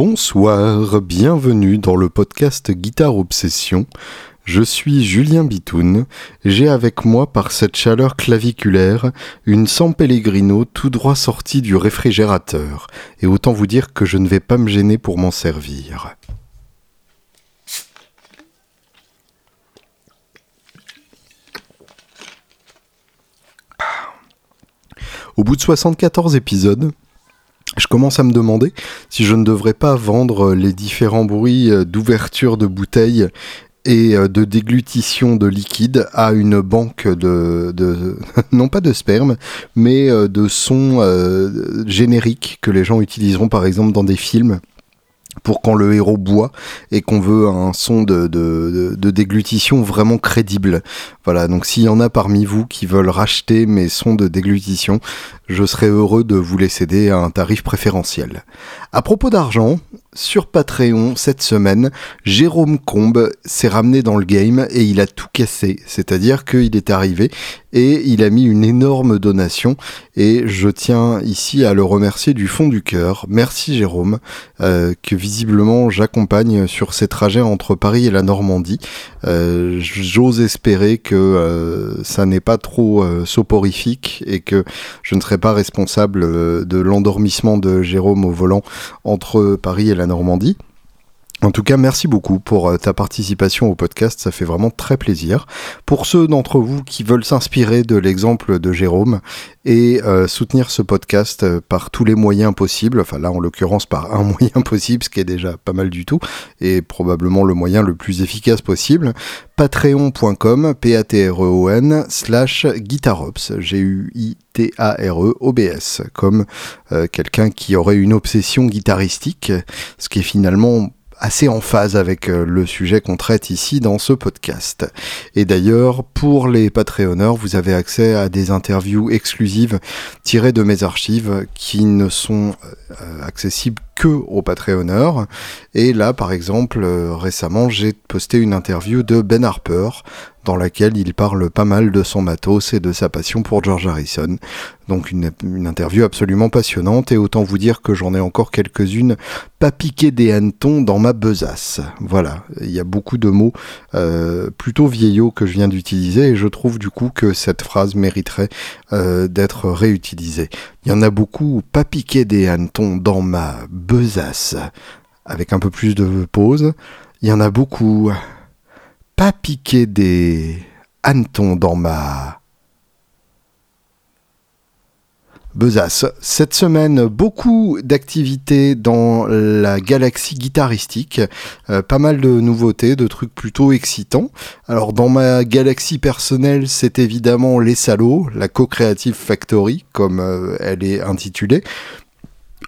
Bonsoir, bienvenue dans le podcast Guitare Obsession. Je suis Julien Bitoun. J'ai avec moi, par cette chaleur claviculaire, une San Pellegrino tout droit sortie du réfrigérateur. Et autant vous dire que je ne vais pas me gêner pour m'en servir. Au bout de 74 épisodes, je commence à me demander si je ne devrais pas vendre les différents bruits euh, d'ouverture de bouteilles et euh, de déglutition de liquide à une banque de, non pas de sperme, mais euh, de sons génériques que les gens utiliseront par exemple dans des films pour quand le héros boit et qu'on veut un son de, de, déglutition vraiment crédible. Voilà, donc s'il y en a parmi vous qui veulent racheter mes sons de déglutition, je serais heureux de vous les céder à un tarif préférentiel. À propos d'argent, sur Patreon cette semaine, Jérôme Combe s'est ramené dans le game et il a tout cassé. C'est-à-dire qu'il est arrivé et il a mis une énorme donation et je tiens ici à le remercier du fond du cœur. Merci Jérôme, euh, que visiblement j'accompagne sur ces trajets entre Paris et la Normandie. Euh, j'ose espérer que euh, ça n'est pas trop soporifique et que je ne serai pas responsable de l'endormissement de Jérôme au volant entre Paris et la Normandie. En tout cas, merci beaucoup pour euh, ta participation au podcast, ça fait vraiment très plaisir. Pour ceux d'entre vous qui veulent s'inspirer de l'exemple de Jérôme et euh, soutenir ce podcast euh, par tous les moyens possibles, enfin là en l'occurrence par un moyen possible, ce qui est déjà pas mal du tout, et probablement le moyen le plus efficace possible, patreon.com, p-a-t-r-e-o-n, slash guitarops, G-U-I-T-A-R-E-O-B-S, comme quelqu'un qui aurait une obsession guitaristique, ce qui est finalement assez en phase avec euh, le sujet qu'on traite ici dans ce podcast. Et d'ailleurs, pour les Patreonneurs, vous avez accès à des interviews exclusives tirées de mes archives qui ne sont euh, accessibles que aux Patreonneurs. Et là, par exemple, euh, récemment, j'ai posté une interview de Ben Harper dans laquelle il parle pas mal de son matos et de sa passion pour George Harrison. Donc une, interview absolument passionnante et autant vous dire que j'en ai encore quelques-unes pas piquées des hannetons dans ma besace. Voilà, il y a beaucoup de mots euh, plutôt vieillots que je viens d'utiliser et je trouve du coup que cette phrase mériterait euh, d'être réutilisée. Il y en a beaucoup pas piqué des hannetons dans ma besace. Avec un peu plus de pause, il y en a beaucoup pas piquer des hannetons dans ma besace. Cette semaine, beaucoup d'activités dans la galaxie guitaristique, euh, pas mal de nouveautés, de trucs plutôt excitants. Alors dans ma galaxie personnelle, c'est évidemment Les Salauds, la Co-Creative Factory, comme euh, elle est intitulée,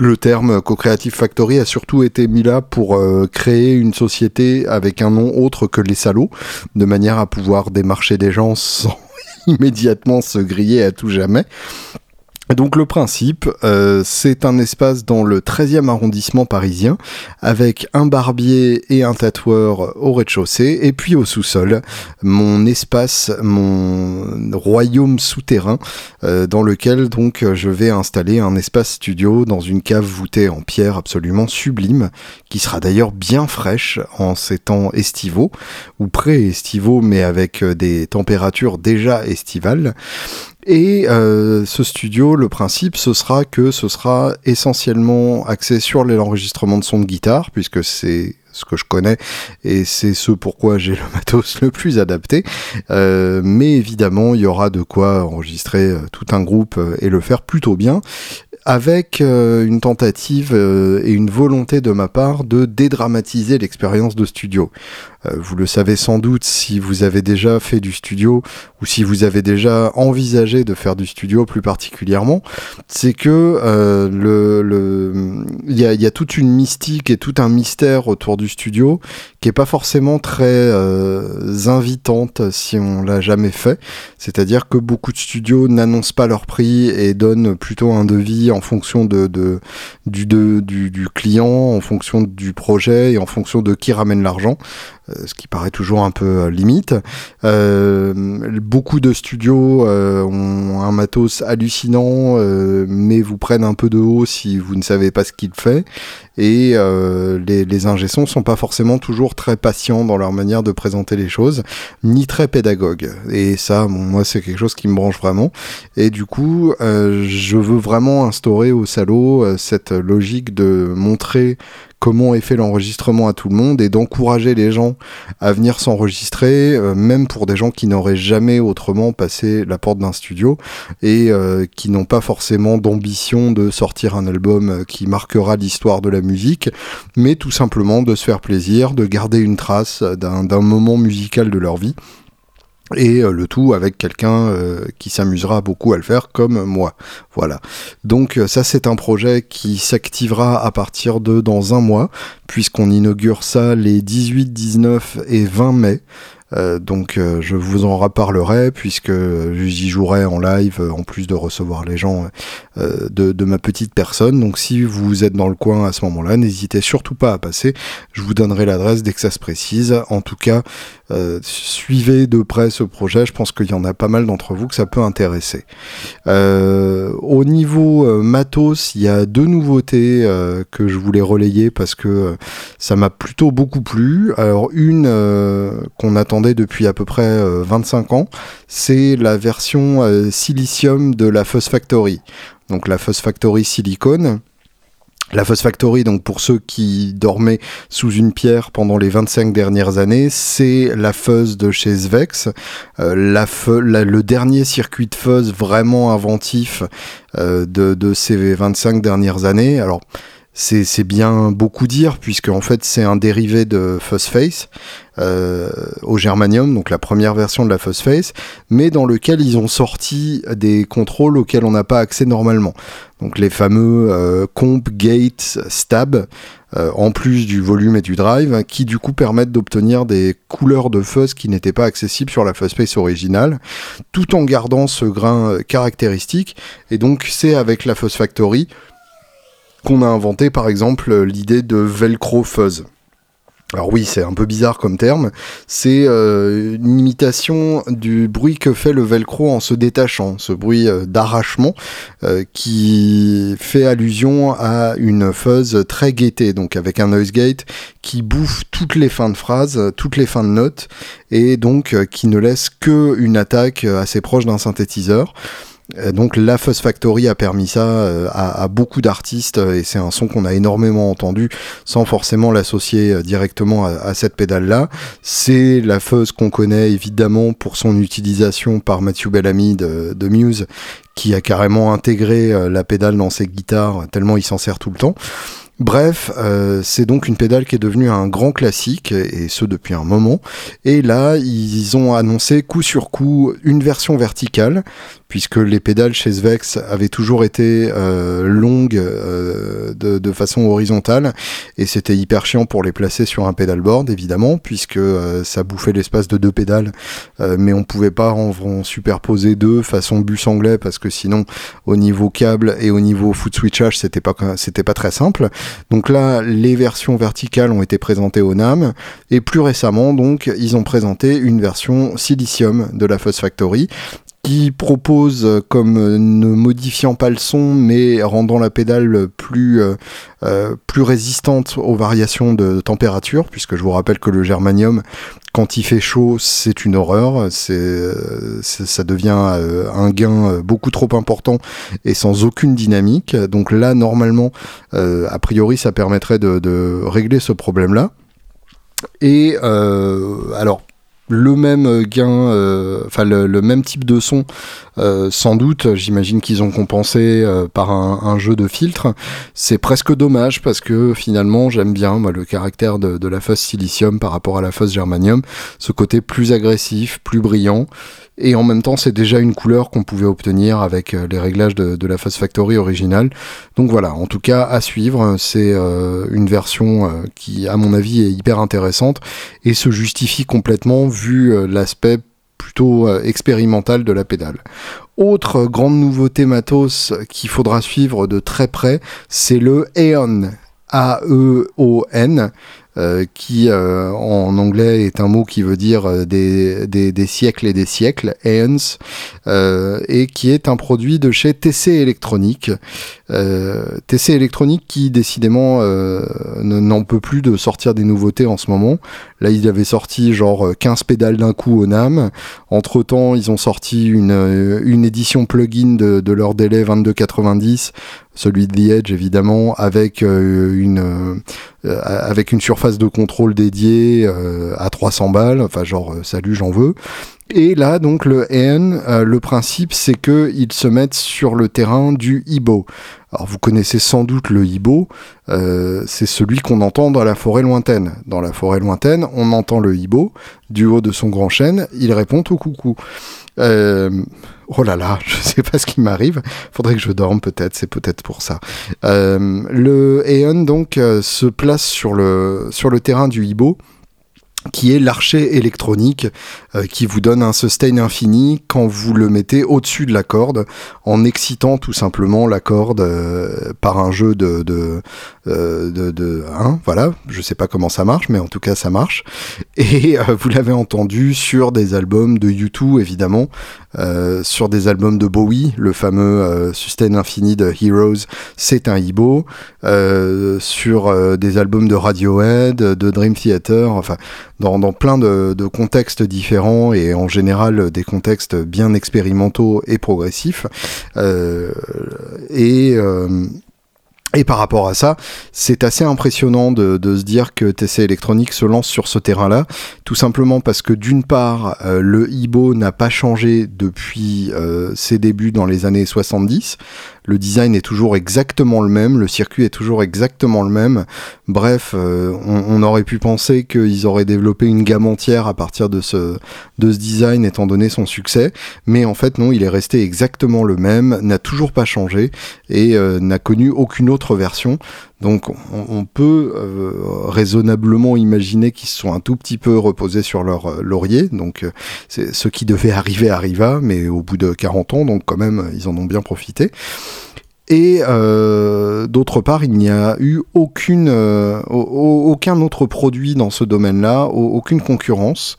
le terme Co-Creative Factory a surtout été mis là pour euh, créer une société avec un nom autre que les salauds, de manière à pouvoir démarcher des gens sans immédiatement se griller à tout jamais. Donc le principe, euh, c'est un espace dans le 13e arrondissement parisien, avec un barbier et un tatoueur au rez-de-chaussée, et puis au sous-sol, mon espace, mon royaume souterrain, euh, dans lequel donc je vais installer un espace studio dans une cave voûtée en pierre absolument sublime, qui sera d'ailleurs bien fraîche en ces temps estivaux, ou pré-estivaux, mais avec des températures déjà estivales. Et euh, ce studio, le principe, ce sera que ce sera essentiellement axé sur l'enregistrement de son de guitare, puisque c'est ce que je connais et c'est ce pourquoi j'ai le matos le plus adapté. Euh, mais évidemment, il y aura de quoi enregistrer euh, tout un groupe et le faire plutôt bien avec euh, une tentative euh, et une volonté de ma part de dédramatiser l'expérience de studio. Euh, vous le savez sans doute si vous avez déjà fait du studio ou si vous avez déjà envisagé de faire du studio plus particulièrement, c'est que il y a, toute une mystique et tout un mystère autour du studio qui est pas forcément très invitante si on l'a jamais fait. C'est-à-dire que beaucoup de studios n'annoncent pas leur prix et donnent plutôt un devis en fonction de, du, du, client, en fonction du projet et en fonction de qui ramène l'argent. Ce qui paraît toujours un peu limite. beaucoup de studios ont un matos hallucinant, mais vous prennent un peu de haut si vous ne savez pas ce qu'il fait. Et les, les ingessons sont pas forcément toujours très patients dans leur manière de présenter les choses, ni très pédagogues. Et ça, moi, c'est quelque chose qui me branche vraiment. Et du coup, je veux vraiment instaurer au salaud cette logique de montrer comment est fait l'enregistrement à tout le monde et d'encourager les gens à venir s'enregistrer, euh, même pour des gens qui n'auraient jamais autrement passé la porte d'un studio et euh, qui n'ont pas forcément d'ambition de sortir un album euh, qui marquera l'histoire de la musique, mais tout simplement de se faire plaisir, de garder une trace d'un moment musical de leur vie et euh, le tout avec quelqu'un euh, qui s'amusera beaucoup à le faire comme moi. Voilà. Donc euh, ça c'est un projet qui s'activera à partir de dans un mois puisqu'on inaugure ça les 18, 19 et 20 mai. Euh, donc euh, je vous en reparlerai puisque j'y jouerai en live en plus de recevoir les gens de, de, ma petite personne. Donc si vous êtes dans le coin à ce moment-là, n'hésitez surtout pas à passer. Je vous donnerai l'adresse dès que ça se précise. En tout cas, euh, suivez de près ce projet, je pense qu'il y en a pas mal d'entre vous que ça peut intéresser. Euh, au niveau euh, matos, il y a deux nouveautés que je voulais relayer parce que ça m'a plutôt beaucoup plu. Alors une qu'on depuis à peu près 25 ans, c'est la version silicium de la Fuzz Factory. Donc la Fuzz Factory Silicone la Fuzz Factory, donc pour ceux qui dormaient sous une pierre pendant les 25 dernières années, c'est la fuzz de chez Svex, euh, la, le dernier circuit de fuzz vraiment inventif euh, de, ces 25 dernières années. Alors c'est bien beaucoup dire puisque en fait c'est un dérivé de Fuzzface euh, au germanium, donc la première version de la Fuzzface, mais dans lequel ils ont sorti des contrôles auxquels on n'a pas accès normalement. Donc les fameux euh, comp, gate, stab, euh, en plus du volume et du drive, qui du coup permettent d'obtenir des couleurs de fuzz qui n'étaient pas accessibles sur la Fuzzface originale, tout en gardant ce grain caractéristique. Et donc c'est avec la Fuzz Factory qu'on a inventé par exemple l'idée de Velcro Fuzz. Alors oui, c'est un peu bizarre comme terme. C'est euh, une imitation du bruit que fait le velcro en se détachant, ce bruit euh, d'arrachement euh, qui fait allusion à une fuzz très gaitée, donc avec un noise gate qui bouffe toutes les fins de phrases, toutes les fins de notes, et donc qui ne laisse que une attaque assez proche d'un synthétiseur. Euh, donc la Fuzz Factory a permis ça euh, à, beaucoup d'artistes euh, et c'est un son qu'on a énormément entendu sans forcément l'associer directement à, cette pédale là. C'est la Fuzz qu'on connaît évidemment pour son utilisation par Matthew Bellamy de, Muse qui a carrément intégré la pédale dans ses guitares tellement il s'en sert tout le temps. Bref, c'est donc une pédale qui est devenue un grand classique, et ce depuis un moment. Et là, ils ont annoncé coup sur coup une version verticale, puisque les pédales chez Svex avaient toujours été euh, longues euh, de, façon horizontale, et c'était hyper chiant pour les placer sur un pédalboard, évidemment, puisque ça bouffait l'espace de deux pédales, mais on pouvait pas en, en, superposer deux façon bus anglais, parce que sinon, au niveau câble et au niveau foot switchage, c'était pas, c'était pas très simple. Donc là, les versions verticales ont été présentées au NAM. Et plus récemment, donc, ils ont présenté une version silicium de la Fuzz Factory qui propose, comme ne modifiant pas le son, mais rendant la pédale plus, euh, euh, plus résistante aux variations de température, puisque je vous rappelle que le germanium, quand il fait chaud, c'est une horreur, c'est, ça devient euh, un gain beaucoup trop important et sans aucune dynamique. Donc là, normalement, a priori, ça permettrait de, de régler ce problème-là. Et alors, le même gain, euh, enfin le, même type de son, euh, sans doute. J'imagine qu'ils ont compensé euh, par un, jeu de filtre. C'est presque dommage parce que finalement j'aime bien moi, le caractère de, de la phase silicium par rapport à la phase germanium, ce côté plus agressif, plus brillant et en même temps c'est déjà une couleur qu'on pouvait obtenir avec euh, les réglages de, la Fuzz Factory originale. Donc voilà, en tout cas à suivre, c'est euh, une version euh, qui à mon avis est hyper intéressante et se justifie complètement vu l'aspect plutôt expérimental de la pédale. Autre grande nouveauté matos qu'il faudra suivre de très près, c'est le Aeon. A-E-O-N. Qui en anglais est un mot qui veut dire des, des, siècles et des siècles, aeons, et qui est un produit de chez TC Electronic. TC Electronic qui décidément n'en peut plus de sortir des nouveautés en ce moment. Là, ils avaient sorti genre 15 pédales d'un coup au NAM. Entre temps, ils ont sorti une, une édition plugin de, de leur délai 2290 celui de The Edge évidemment, avec euh, une euh, avec une surface de contrôle dédiée euh, à 300 balles, enfin genre salut j'en veux. Et là donc le EN, le principe c'est que ils se mettent sur le terrain du Ibo. Alors vous connaissez sans doute le Ibo, c'est celui qu'on entend dans la forêt lointaine. Dans la forêt lointaine, on entend le Ibo du haut de son grand chêne, il répond au coucou. Euh, oh là là, je sais pas ce qui m'arrive. Faudrait que je dorme peut-être, c'est peut-être pour ça. Euh, le Aeon donc euh, se place sur le sur le terrain du Ibo qui est l'archer électronique euh, qui vous donne un sustain infini quand vous le mettez au-dessus de la corde en excitant tout simplement la corde euh, par un jeu de de, euh, de, de hein, voilà. Je sais pas comment ça marche mais en tout cas ça marche. Et vous l'avez entendu sur des albums de U2 évidemment. Sur des albums de Bowie le fameux sustain infini de Heroes c'est un Ibo sur des albums de Radiohead de Dream Theater enfin dans, plein de, contextes différents et en général des contextes bien expérimentaux et progressifs. Euh, et euh, et par rapport à ça, c'est assez impressionnant de, se dire que TC Electronics se lance sur ce terrain-là, tout simplement parce que d'une part, euh, le Ibo n'a pas changé depuis ses débuts dans les années 70. Le design est toujours exactement le même, le circuit est toujours exactement le même. Bref, euh, on, aurait pu penser qu'ils auraient développé une gamme entière à partir de ce, de ce design étant donné son succès, mais en fait non, il est resté exactement le même, n'a toujours pas changé et n'a connu aucune autre version. Donc on, peut euh, raisonnablement imaginer qu'ils se sont un tout petit peu reposés sur leur euh, laurier. Donc euh, ce qui devait arriver arriva, mais au bout de 40 ans, donc quand même ils en ont bien profité. Et d'autre part, il n'y a eu aucune, aucun autre produit dans ce domaine-là, aucune concurrence.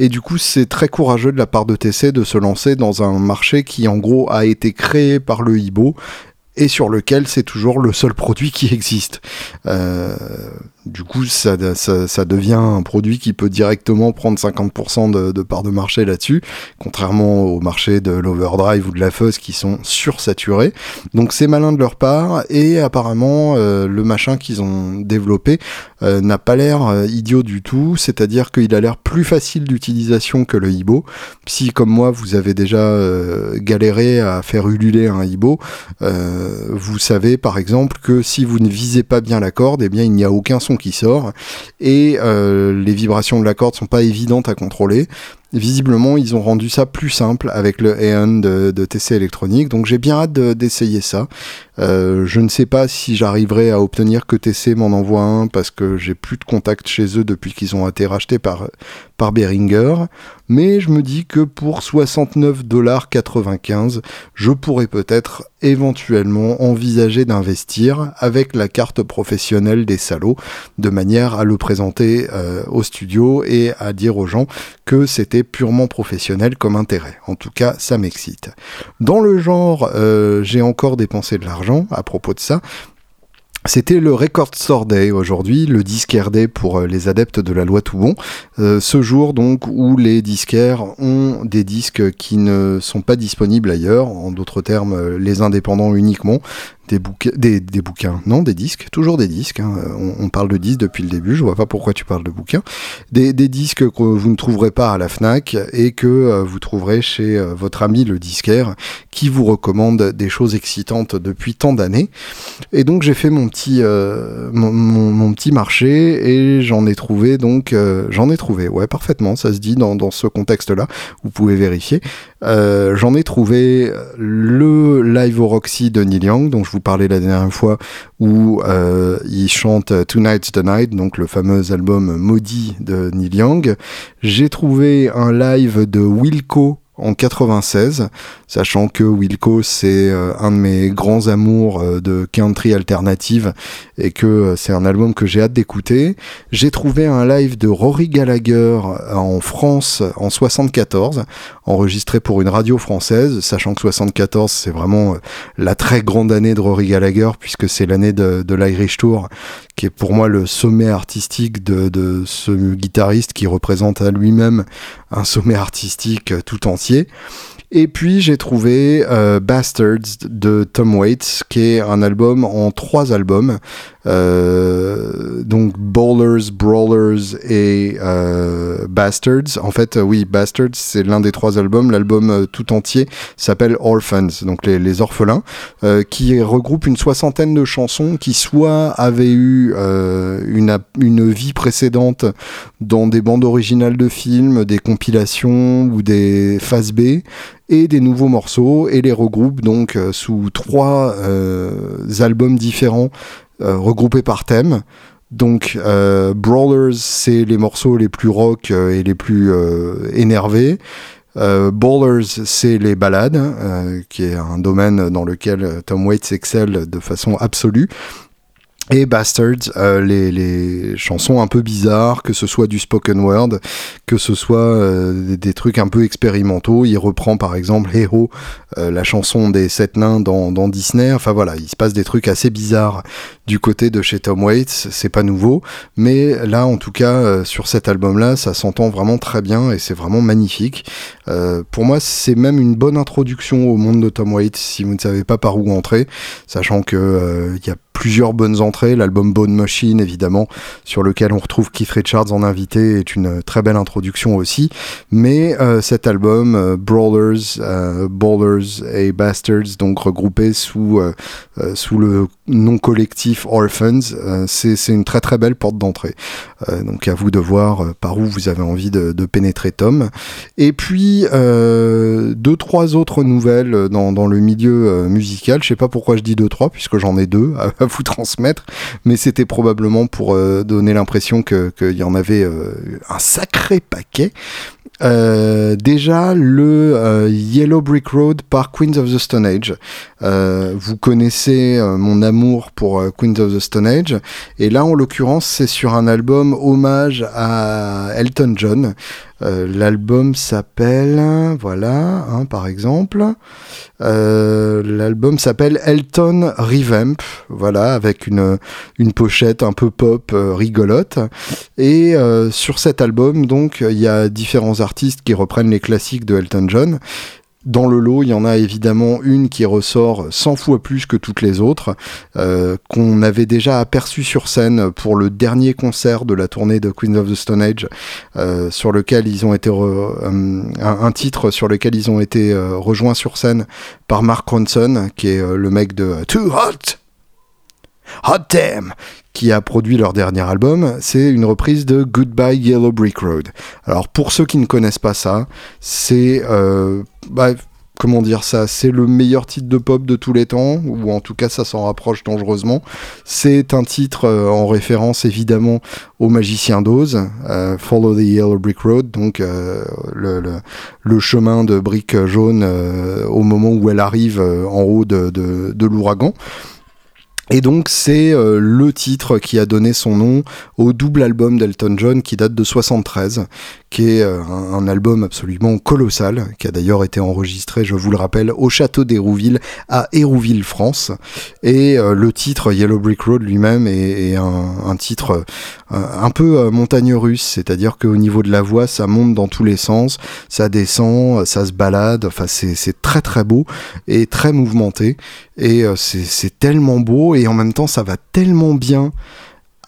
Et du coup, c'est très courageux de la part de TC de se lancer dans un marché qui, en gros, a été créé par le Ibo et sur lequel c'est toujours le seul produit qui existe. Euh, du coup, ça, devient un produit qui peut directement prendre 50% de, part de marché là-dessus, contrairement au marché de l'overdrive ou de la fuzz qui sont sursaturés. Donc c'est malin de leur part, et apparemment euh, le machin qu'ils ont développé euh, n'a pas l'air euh, idiot du tout, c'est-à-dire qu'il a l'air plus facile d'utilisation que le Ibo. Si comme moi vous avez déjà galéré à faire ululer un Ibo, vous savez par exemple que si vous ne visez pas bien la corde, eh bien il n'y a aucun son qui sort. Et euh, les vibrations de la corde sont pas évidentes à contrôler visiblement, ils ont rendu ça plus simple avec le Aeon de, de TC électronique. Donc j'ai bien hâte d'essayer ça. Euh, je ne sais pas si j'arriverai à obtenir que TC m'en envoie un parce que j'ai plus de contact chez eux depuis qu'ils ont été rachetés par, par Behringer. Mais je me dis que pour 69,95$, je pourrais peut-être éventuellement envisager d'investir avec la carte professionnelle des salauds de manière à le présenter euh, au studio et à dire aux gens que c'était purement professionnel comme intérêt. En tout cas, ça m'excite. Dans le genre, euh, j'ai encore dépensé de l'argent à propos de ça. C'était le Record Store Day aujourd'hui, le disquaire day pour euh, les adeptes de la loi tout bon. Euh, ce jour donc où les disquaires ont des disques qui ne sont pas disponibles ailleurs, en d'autres termes les indépendants uniquement, des, bouquins, non, des disques, toujours des disques. Hein. On, parle de disques depuis le début, je vois pas pourquoi tu parles de bouquins. Des, disques que vous ne trouverez pas à la Fnac et que euh, vous trouverez chez euh, votre ami le disquaire qui vous recommande des choses excitantes depuis tant d'années. Et donc j'ai fait mon petit, euh, marché et j'en ai trouvé donc, j'en ai trouvé, ouais, parfaitement, ça se dit dans, dans ce contexte-là, vous pouvez vérifier. J'en ai trouvé le Live au de Neil Young, dont je vous parlais la dernière fois, où euh, il chante Tonight's the Night, donc le fameux album maudit de Neil Young. J'ai trouvé un live de Wilco en 96, sachant que Wilco c'est euh, un de mes grands amours euh, de country alternative et que euh, c'est un album que j'ai hâte d'écouter. J'ai trouvé un live de Rory Gallagher en France en 74, enregistré pour une radio française, sachant que 74 c'est vraiment la très grande année de Rory Gallagher puisque c'est l'année de, de l'Irish Tour qui est pour moi le sommet artistique de, de ce guitariste qui représente à lui-même un sommet artistique tout entier. Et puis j'ai trouvé euh, Bastards de Tom Waits, qui est un album en trois albums. Euh, donc Bowlers, Brawlers et euh, Bastards. En fait, oui, Bastards, c'est l'un des trois albums. L'album tout entier s'appelle Orphans, donc les, orphelins, qui regroupe une soixantaine de chansons qui soit avaient eu une, une vie précédente dans des bandes originales de films, des compilations ou des phases B et des nouveaux morceaux et les regroupe donc euh, sous trois euh, albums différents euh, regroupés par thème. Donc Brawlers, c'est les morceaux les plus rock et les plus énervés. Ballers, c'est les ballades, qui est un domaine dans lequel Tom Waits excelle de façon absolue et Bastards, euh, les, les, chansons un peu bizarres, que ce soit du spoken word, que ce soit euh, des, trucs un peu expérimentaux. Il reprend par exemple Hero, euh, la chanson des sept nains dans, dans, Disney. Enfin voilà, il se passe des trucs assez bizarres du côté de chez Tom Waits. C'est pas nouveau, mais là en tout cas sur cet album-là, ça s'entend vraiment très bien et c'est vraiment magnifique. pour moi, c'est même une bonne introduction au monde de Tom Waits si vous ne savez pas par où entrer, sachant que il y a plusieurs bonnes entrées. L'album Bone Machine, évidemment, sur lequel on retrouve Keith Richards en invité, est une très belle introduction aussi. Mais euh, cet album, euh, Brawlers, euh, Ballers et Bastards, donc regroupés sous, sous le nom collectif Orphans, c'est une très très belle porte d'entrée. donc à vous de voir par où vous avez envie de, pénétrer Tom. Et puis, deux, trois autres nouvelles dans, le milieu musical. Je sais pas pourquoi je dis deux, trois, puisque j'en ai deux à vous transmettre, mais c'était probablement pour euh, donner l'impression qu'il y en avait euh, un sacré paquet. Euh, déjà le Yellow Brick Road par Queens of the Stone Age. Vous connaissez mon amour pour Queens of the Stone Age, et là en l'occurrence c'est sur un album hommage à Elton John. L'album s'appelle, voilà, hein, par exemple, euh, l'album s'appelle Elton Revamp, voilà, avec une, une pochette un peu pop euh, rigolote. Et euh, sur cet album, donc, il y a différents artistes qui reprennent les classiques de Elton John. Dans le lot, il y en a évidemment une qui ressort 100 fois plus que toutes les autres, euh, qu'on avait déjà aperçu sur scène pour le dernier concert de la tournée de Queen of the Stone Age, euh, sur lequel ils ont été euh, un, titre sur lequel ils ont été rejoints sur scène par Mark Ronson, qui est le mec de Too Hot. Hot Damn, qui a produit leur dernier album, c'est une reprise de Goodbye Yellow Brick Road. Alors pour ceux qui ne connaissent pas ça, c'est euh, bah, comment dire ça, c'est le meilleur titre de pop de tous les temps, ou en tout cas ça s'en rapproche dangereusement. C'est un titre euh, en référence évidemment au Magicien d'Oz, euh, Follow the Yellow Brick Road, donc le, chemin de briques jaunes au moment où elle arrive en haut de l'ouragan. Et donc c'est euh, le titre qui a donné son nom au double album d'Elton John qui date de 73, qui est euh, un, album absolument colossal, qui a d'ailleurs été enregistré, je vous le rappelle, au château d'Hérouville, à Hérouville, France. Et euh, le titre Yellow Brick Road lui-même est, un, titre un peu montagne russe, c'est-à-dire qu'au niveau de la voix, ça monte dans tous les sens, ça descend, ça se balade, enfin c'est très très beau et très mouvementé. Et c'est tellement beau et en même temps ça va tellement bien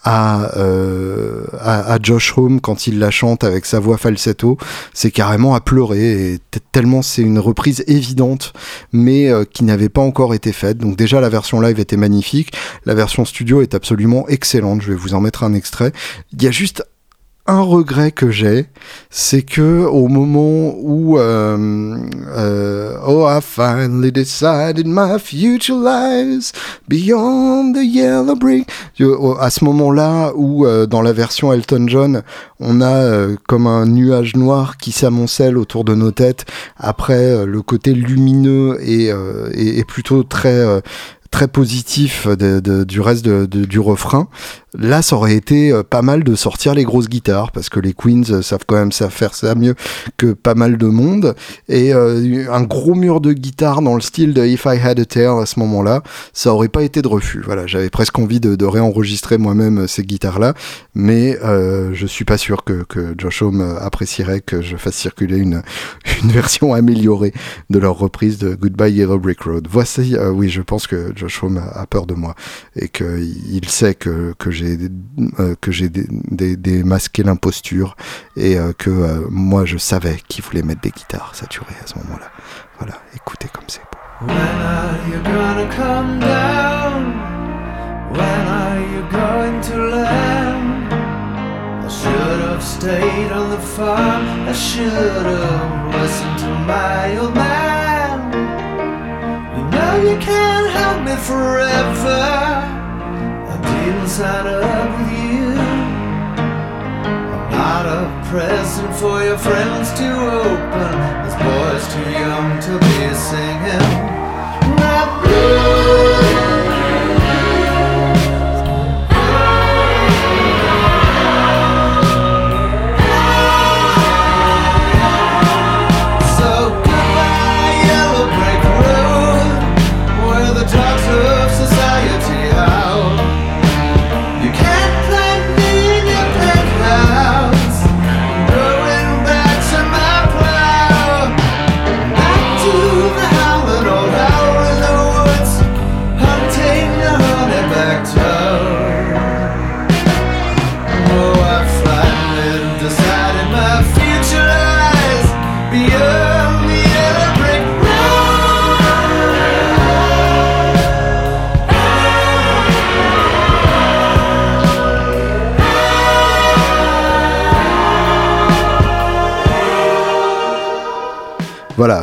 euh, à, à, Josh Home quand il la chante avec sa voix falsetto, c'est carrément à pleurer, et tellement c'est une reprise évidente, mais euh, qui n'avait pas encore été faite. Donc déjà la version live était magnifique, la version studio est absolument excellente, je vais vous en mettre un extrait. Il y a juste un regret que j'ai, c'est que au moment où euh, euh, Oh, I finally decided my future lies beyond the yellow brick. À ce moment-là, où euh, dans la version Elton John, on a comme un nuage noir qui s'amoncelle autour de nos têtes. Après, le côté lumineux et plutôt très très positif du reste du refrain. Là, ça aurait été euh, pas mal de sortir les grosses guitares parce que les Queens euh, savent quand même faire ça mieux que pas mal de monde. Et euh, un gros mur de guitare dans le style de If I Had a Tail à ce moment-là, ça aurait pas été de refus. Voilà, j'avais presque envie de, réenregistrer moi-même ces guitares-là, mais je suis pas sûr que, Josh Homme apprécierait que je fasse circuler une, une version améliorée de leur reprise de Goodbye Yellow Brick Road. Voici, oui, je pense que Josh Homme a peur de moi et qu'il sait que, que j'ai euh, que j'ai démasqué l'imposture et euh, que euh, moi je savais qu'il voulait mettre des guitares saturées à ce moment-là. Voilà, écoutez comme c'est beau. When are you gonna come down? When are you going to land? I should have stayed on the farm. I should have listened to my old man. You you can't help me forever. I didn't sign up with you. I'm not a present for your friends to open. This boy's too young to be singing. That blue.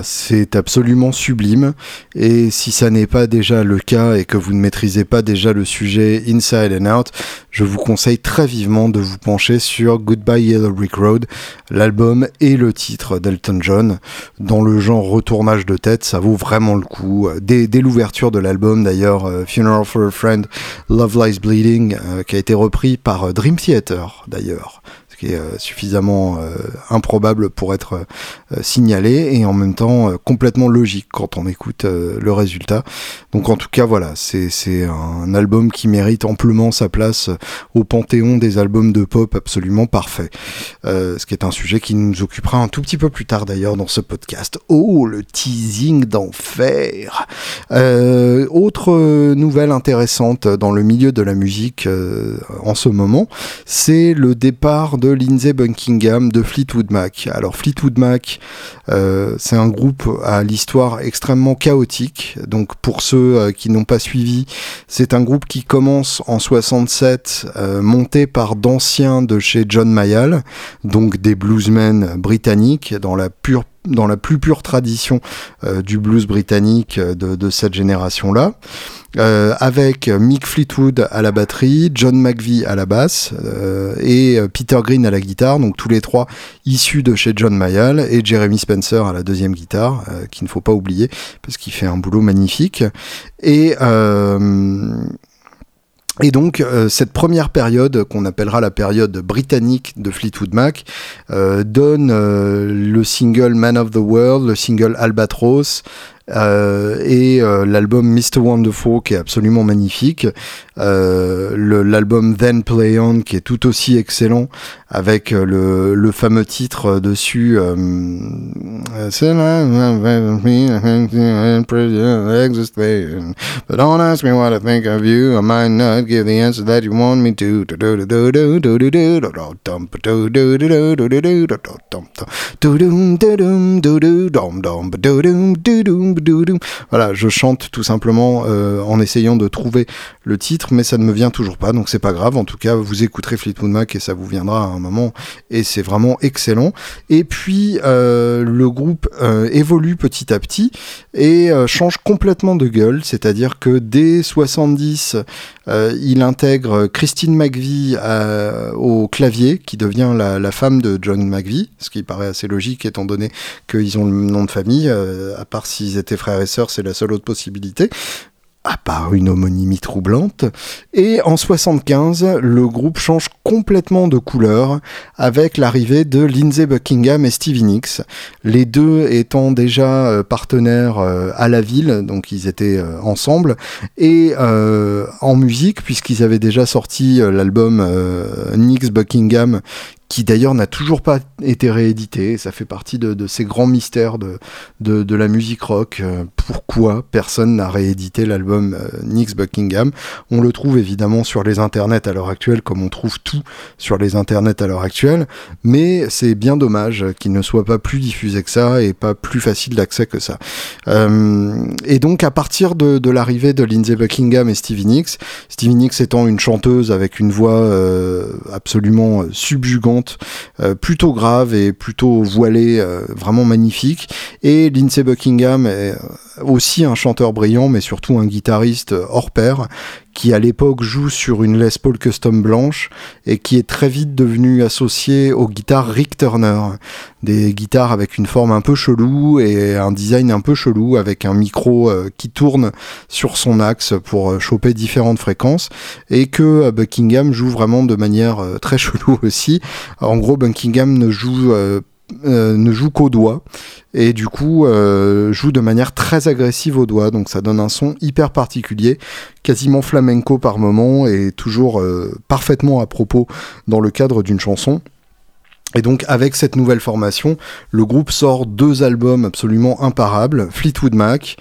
C'est absolument sublime. Et si ça n'est pas déjà le cas et que vous ne maîtrisez pas déjà le sujet Inside and Out, je vous conseille très vivement de vous pencher sur Goodbye Yellow Brick Road, l'album et le titre d'Elton John. Dans le genre retournage de tête, ça vaut vraiment le coup. Dès, l'ouverture de l'album, d'ailleurs, euh, Funeral for a Friend, Love Lies Bleeding, euh, qui a été repris par euh, Dream Theater, d'ailleurs est euh, suffisamment euh, improbable pour être euh, signalé et en même temps complètement logique quand on écoute le résultat. Donc en tout cas voilà, c'est un album qui mérite amplement sa place au panthéon des albums de pop absolument parfait. ce qui est un sujet qui nous occupera un tout petit peu plus tard d'ailleurs dans ce podcast. Oh, le teasing d'enfer Autre nouvelle intéressante dans le milieu de la musique en ce moment, c'est le départ de Lindsey Buckingham de Fleetwood Mac. Alors Fleetwood Mac, euh, c'est un groupe à l'histoire extrêmement chaotique. Donc pour ceux euh, qui n'ont pas suivi, c'est un groupe qui commence en 67, euh, monté par d'anciens de chez John Mayall, donc des bluesmen britanniques dans la pure dans la plus pure tradition du blues britannique de, de cette génération-là. Euh, avec Mick Fleetwood à la batterie, John McVie à la basse euh, et euh, Peter Green à la guitare, donc tous les trois issus de chez John Mayall et Jeremy Spencer à la deuxième guitare, qu'il ne faut pas oublier parce qu'il fait un boulot magnifique. Et et donc cette première période qu'on appellera la période britannique de Fleetwood Mac donne le single Man of the World, le single Albatross, euh, et euh, l'album Mr. Wonderful qui est absolument magnifique, euh, l'album Then Play On qui est tout aussi excellent avec le, fameux titre dessus. Voilà, je chante tout simplement euh, en essayant de trouver le titre, mais ça ne me vient toujours pas, donc c'est pas grave. En tout cas, vous écouterez Fleetwood Mac et ça vous viendra à un moment, et c'est vraiment excellent. Et puis euh, le groupe euh, évolue petit à petit et change complètement de gueule, c'est-à-dire que dès 70, euh, il intègre Christine McVie au clavier, qui devient la, la, femme de John McVie, ce qui paraît assez logique étant donné qu'ils ont le nom de famille, à part s'ils étaient frères et sœurs, c'est la seule autre possibilité à part une homonymie troublante. Et en 75, le groupe change complètement de couleur avec l'arrivée de Lindsey Buckingham et Stevie Nicks, les deux étant déjà euh, partenaires euh, à la ville, donc ils étaient euh, ensemble, et en musique, puisqu'ils avaient déjà sorti l'album Nicks Buckingham qui d'ailleurs n'a toujours pas été réédité. Ça fait partie de, ces grands mystères de, de, la musique rock. Euh, pourquoi personne n'a réédité l'album euh, Nix Buckingham? On le trouve évidemment sur les internets à l'heure actuelle, comme on trouve tout sur les internets à l'heure actuelle, mais c'est bien dommage qu'il ne soit pas plus diffusé que ça et pas plus facile d'accès que ça. Euh, et donc à partir de, l'arrivée de Lindsay Buckingham et Stevie Nicks, Stevie Nicks étant une chanteuse avec une voix absolument subjugante, euh, plutôt grave et plutôt voilée, euh, vraiment magnifique. Et Lindsey Buckingham est euh, aussi un chanteur brillant, mais surtout un guitariste hors pair, qui à l'époque joue sur une Les Paul Custom blanche et qui est très vite devenu associé aux guitares Rick Turner. Des guitares avec une forme un peu chelou et un design un peu chelou avec un micro euh, qui tourne sur son axe pour euh, choper différentes fréquences et que euh, Buckingham joue vraiment de manière très chelou aussi. En gros, Buckingham ne joue ne joue qu'au doigt et du coup euh, joue de manière très agressive au doigt donc ça donne un son hyper particulier quasiment flamenco par moment et toujours euh, parfaitement à propos dans le cadre d'une chanson. Et donc avec cette nouvelle formation, le groupe sort deux albums absolument imparables, Fleetwood Mac,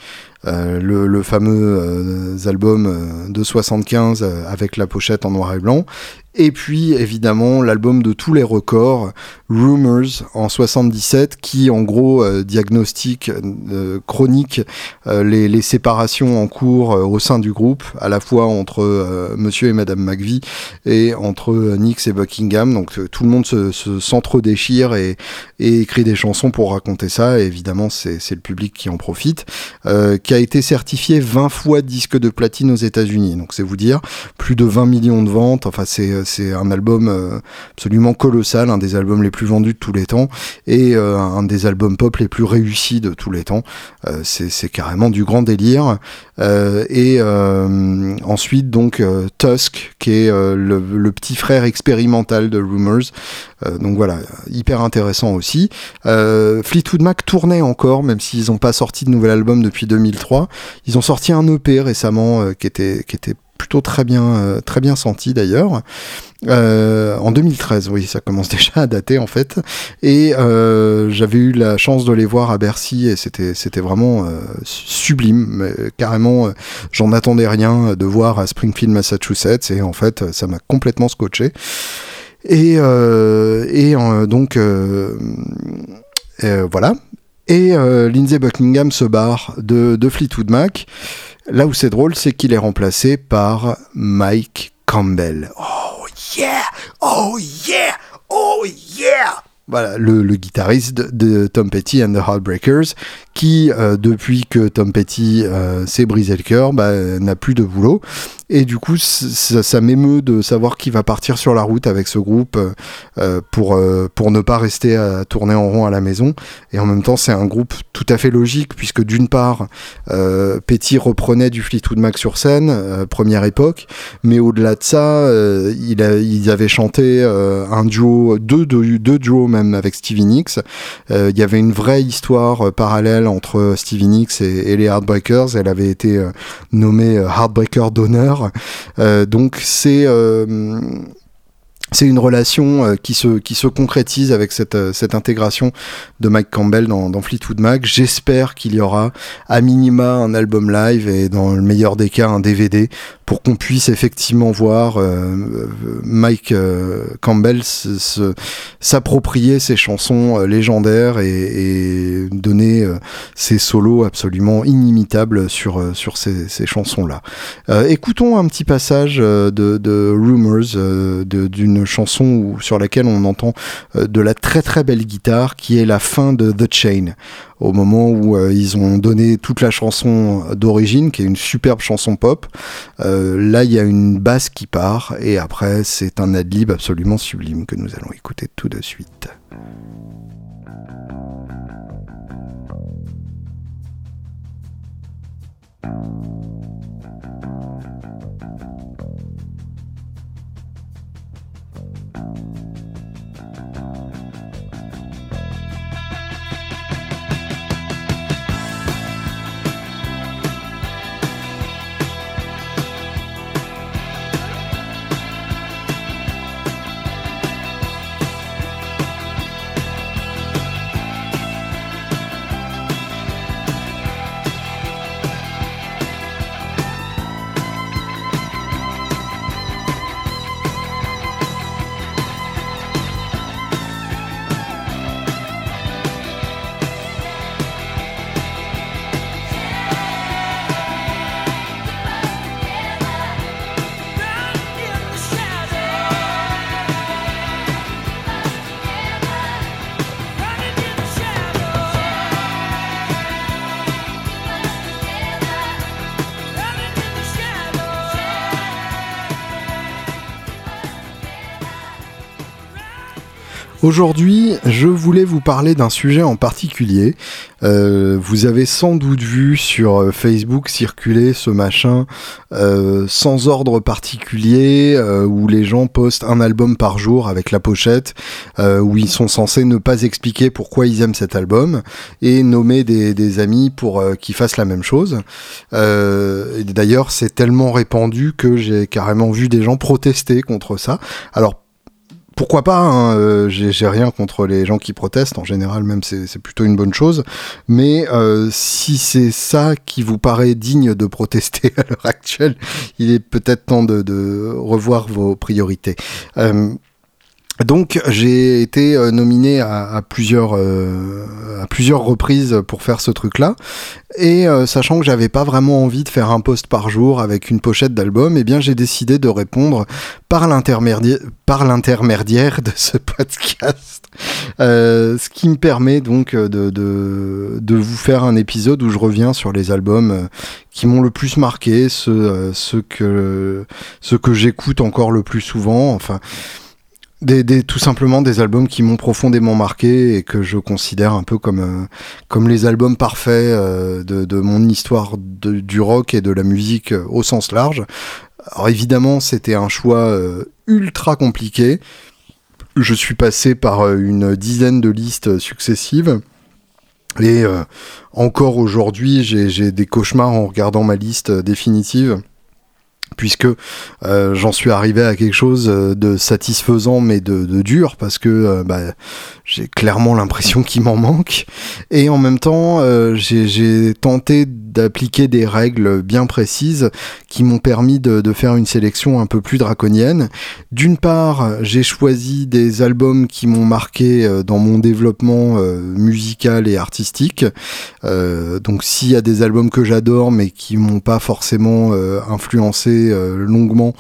euh, le, fameux euh, album euh, de 75 avec la pochette en noir et blanc, et puis évidemment l'album de tous les records, Rumors en 77, qui en gros euh, diagnostique euh, chronique euh, les, séparations en cours au sein du groupe, à la fois entre Monsieur et Madame McVie et entre Nix et Buckingham. Donc tout le monde se, s'entre-déchire et, écrit des chansons pour raconter ça. Évidemment c'est, c'est le public qui en profite. qui a été certifié 20 fois disque de platine aux États-Unis. Donc c'est vous dire plus de 20 millions de ventes. Enfin c'est c'est un album euh, absolument colossal, un des albums les plus vendus de tous les temps et euh, un des albums pop les plus réussis de tous les temps. Euh, c'est carrément du grand délire. et ensuite donc Tusk, qui est le, petit frère expérimental de Rumors. donc voilà, hyper intéressant aussi. Fleetwood Mac tournait encore, même s'ils n'ont pas sorti de nouvel album depuis 2003. Ils ont sorti un EP récemment qui était qui était plutôt très bien, euh, très bien senti d'ailleurs. Euh, en 2013, oui, ça commence déjà à dater en fait. Et euh, j'avais eu la chance de les voir à Bercy et c'était c'était vraiment sublime. carrément, j'en attendais rien de voir à Springfield, Massachusetts et en fait, ça m'a complètement scotché. Et, donc voilà. Et Lindsay Buckingham se barre de Fleetwood Mac. Là où c'est drôle, c'est qu'il est remplacé par Mike Campbell. Oh yeah! Oh yeah! Oh yeah! Voilà, le, guitariste de, Tom Petty and the Heartbreakers, qui, euh, depuis que Tom Petty euh, s'est brisé le cœur, bah, n'a plus de boulot. Et du coup, ça, m'émeut de savoir qu'il va partir sur la route avec ce groupe euh, pour, pour ne pas rester à tourner en rond à la maison. Et en même temps, c'est un groupe tout à fait logique, puisque d'une part, Petty reprenait du Fleetwood Mac sur scène, première époque, mais au-delà de ça, il a, ils avaient chanté un duo, deux, deux, deux duos même avec Stevie Nicks. Il y avait une vraie histoire parallèle entre Stevie Nicks et, les Heartbreakers. Elle avait été euh, nommée euh, Heartbreaker d'honneur. Euh, donc c'est c'est une relation euh, qui, se, qui se concrétise avec cette, euh, cette intégration de Mike Campbell dans, Fleetwood Mac. J'espère qu'il y aura à minima un album live et dans le meilleur des cas un DVD pour qu'on puisse effectivement voir euh, Mike Campbell s'approprier ses chansons légendaires et, et donner ses solos absolument inimitables sur, sur ces, ces chansons-là. écoutons un petit passage de, de Rumors d'une chanson sur laquelle on entend euh, de la très très belle guitare qui est la fin de The Chain. Au moment où euh, ils ont donné toute la chanson d'origine qui est une superbe chanson pop euh, là il y a une basse qui part et après c'est un adlib absolument sublime que nous allons écouter tout de suite Aujourd'hui, je voulais vous parler d'un sujet en particulier. Euh, vous avez sans doute vu sur euh, Facebook circuler ce machin euh, sans ordre particulier où les gens postent un album par jour avec la pochette où ils sont censés ne pas expliquer pourquoi ils aiment cet album et nommer des, des amis pour qu'ils fassent la même chose. D'ailleurs, c'est tellement répandu que j'ai carrément vu des gens protester contre ça. Alors pourquoi pas hein, euh, J'ai rien contre les gens qui protestent. En général, même c'est plutôt une bonne chose. Mais euh, si c'est ça qui vous paraît digne de protester à l'heure actuelle, il est peut-être temps de, revoir vos priorités. Euh, donc j'ai été euh, nominé à, plusieurs euh, à plusieurs reprises pour faire ce truc-là. Et euh, sachant que j'avais pas vraiment envie de faire un post par jour avec une pochette d'album, eh bien j'ai décidé de répondre par l'intermédiaire par l'intermédiaire de ce podcast, ce qui me permet donc de, de, de vous faire un épisode où je reviens sur les albums qui m'ont le plus marqué, ceux, ceux que ceux que j'écoute encore le plus souvent, enfin des, tout simplement des albums qui m'ont profondément marqué et que je considère un peu comme, euh, comme les albums parfaits euh, de, de, mon histoire du rock et de la musique euh, au sens large. Alors évidemment, c'était un choix ultra compliqué. Je suis passé par une dizaine de listes successives. Et encore aujourd'hui, j'ai des cauchemars en regardant ma liste définitive puisque euh, j'en suis arrivé à quelque chose euh, de satisfaisant mais de, dur parce que euh, bah, j'ai clairement l'impression qu'il m'en manque. Et en même temps j'ai tenté d'appliquer des règles bien précises qui m'ont permis de, faire une sélection un peu plus draconienne. D'une part, j'ai choisi des albums qui m'ont marqué dans mon développement musical et artistique. donc s'il y a des albums que j'adore mais qui m'ont pas forcément influencé euh, longuement,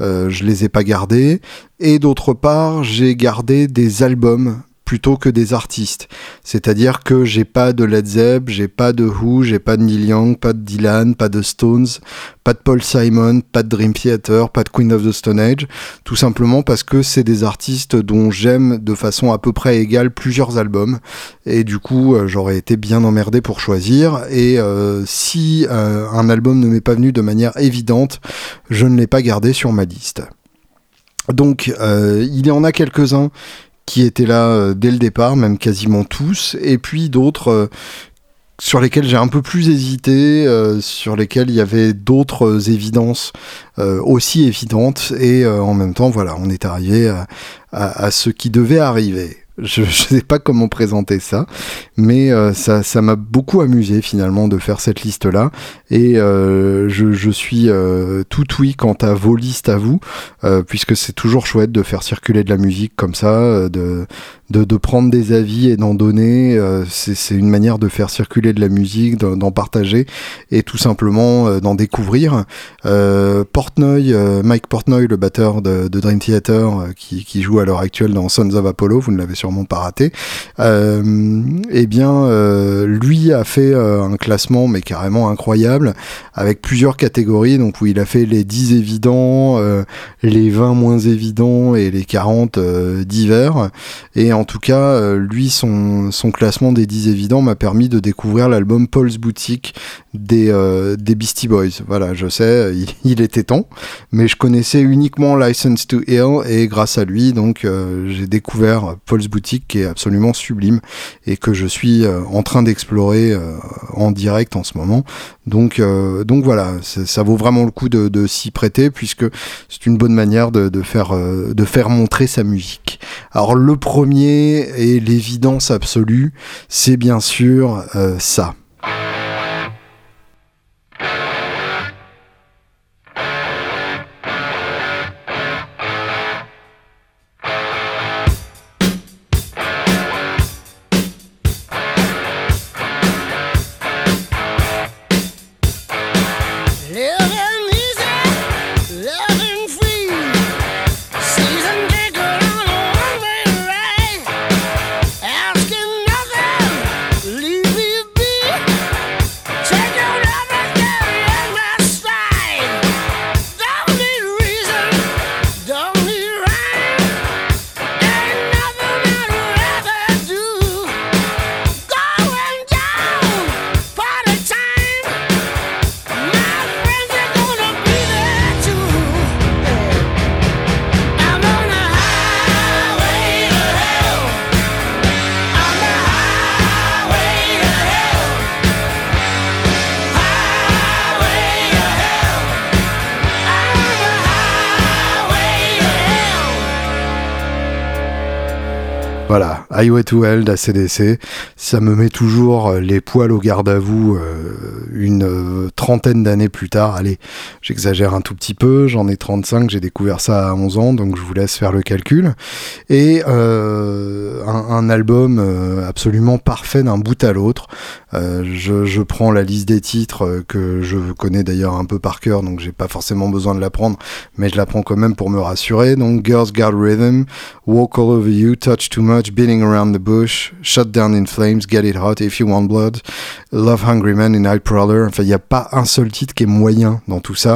euh, je les ai pas gardés. Et d'autre part, j'ai gardé des albums plutôt que des artistes. C'est-à-dire que j'ai pas de Led Zepp, j'ai pas de Who, j'ai pas de Neil Young, pas de Dylan, pas de Stones, pas de Paul Simon, pas de Dream Theater, pas de Queen of the Stone Age, tout simplement parce que c'est des artistes dont j'aime de façon à peu près égale plusieurs albums et du coup euh, j'aurais été bien emmerdé pour choisir et euh, si euh, un album ne m'est pas venu de manière évidente, je ne l'ai pas gardé sur ma liste. Donc il y en a quelques-uns qui étaient là euh, dès le départ, même quasiment tous, et puis d'autres euh, sur lesquels j'ai un peu plus hésité, sur lesquels il y avait d'autres évidences aussi évidentes, et en même temps, voilà, on est arrivé à ce qui devait arriver. Je ne sais pas comment présenter ça, mais euh, ça, ça m'a beaucoup amusé finalement de faire cette liste-là. Et euh, je, je, suis euh, tout oui quant à vos listes à vous, puisque c'est toujours chouette de faire circuler de la musique comme ça, de, de, de prendre des avis et d'en donner. c'est une manière de faire circuler de la musique, d'en partager et tout simplement d'en découvrir. Portnoy, Mike Portnoy, le batteur de, de Dream Theater, qui, qui joue à l'heure actuelle dans Sons of Apollo, vous ne l'avez sûrement pas raté, euh, eh bien, euh, lui a fait euh, un classement, mais carrément incroyable, avec plusieurs catégories, donc où il a fait les 10 évidents, les 20 moins évidents et les 40 divers. Et en tout cas, lui, son, son classement des 10 évidents m'a permis de découvrir l'album Paul's Boutique des, des Beastie Boys. Voilà, je sais, il, était temps, mais je connaissais uniquement License to Ill et grâce à lui, donc j'ai découvert Paul's Boutique qui est absolument sublime et que je suis euh, en train d'explorer euh, en direct en ce moment. Donc, euh, donc voilà, ça vaut vraiment le coup de, s'y prêter puisque c'est une bonne manière de, faire, de faire montrer sa musique. Alors le premier et l'évidence absolue, c'est bien sûr ça. Highway to Hell d'ACDC, ça me met toujours euh, les poils au garde à vous euh, une euh, trentaine d'années plus tard. Allez, j'exagère un tout petit peu, j'en ai 35, j'ai découvert ça à 11 ans, donc je vous laisse faire le calcul. Et un, album absolument parfait d'un bout à l'autre. Je, je, prends la liste des titres que je connais d'ailleurs un peu par cœur, donc j'ai pas forcément besoin de la prendre, mais je la prends quand même pour me rassurer. Donc Girls Guard Rhythm, Walk All Over You, Touch Too Much, Beating Around the Bush, Shut Down in Flames, Get It Hot, If You Want Blood, Love Hungry Man et Night Prowler. Enfin, il n'y a pas un seul titre qui est moyen dans tout ça.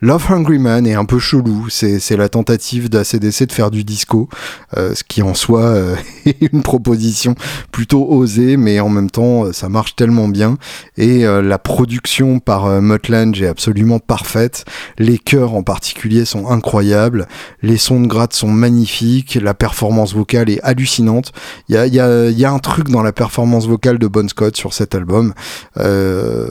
Love Hungry Man est un peu chelou, c'est la tentative d'ACDC de faire du disco, euh, ce qui en soi euh, est une proposition plutôt osée, mais en même temps euh, ça marche tellement bien. Et la production par Mutland est absolument parfaite, les chœurs en particulier sont incroyables, les sons de gratte sont magnifiques, la performance vocale est hallucinante. Il y a, y, a, y a, un truc dans la performance vocale de Bon Scott sur cet album, un,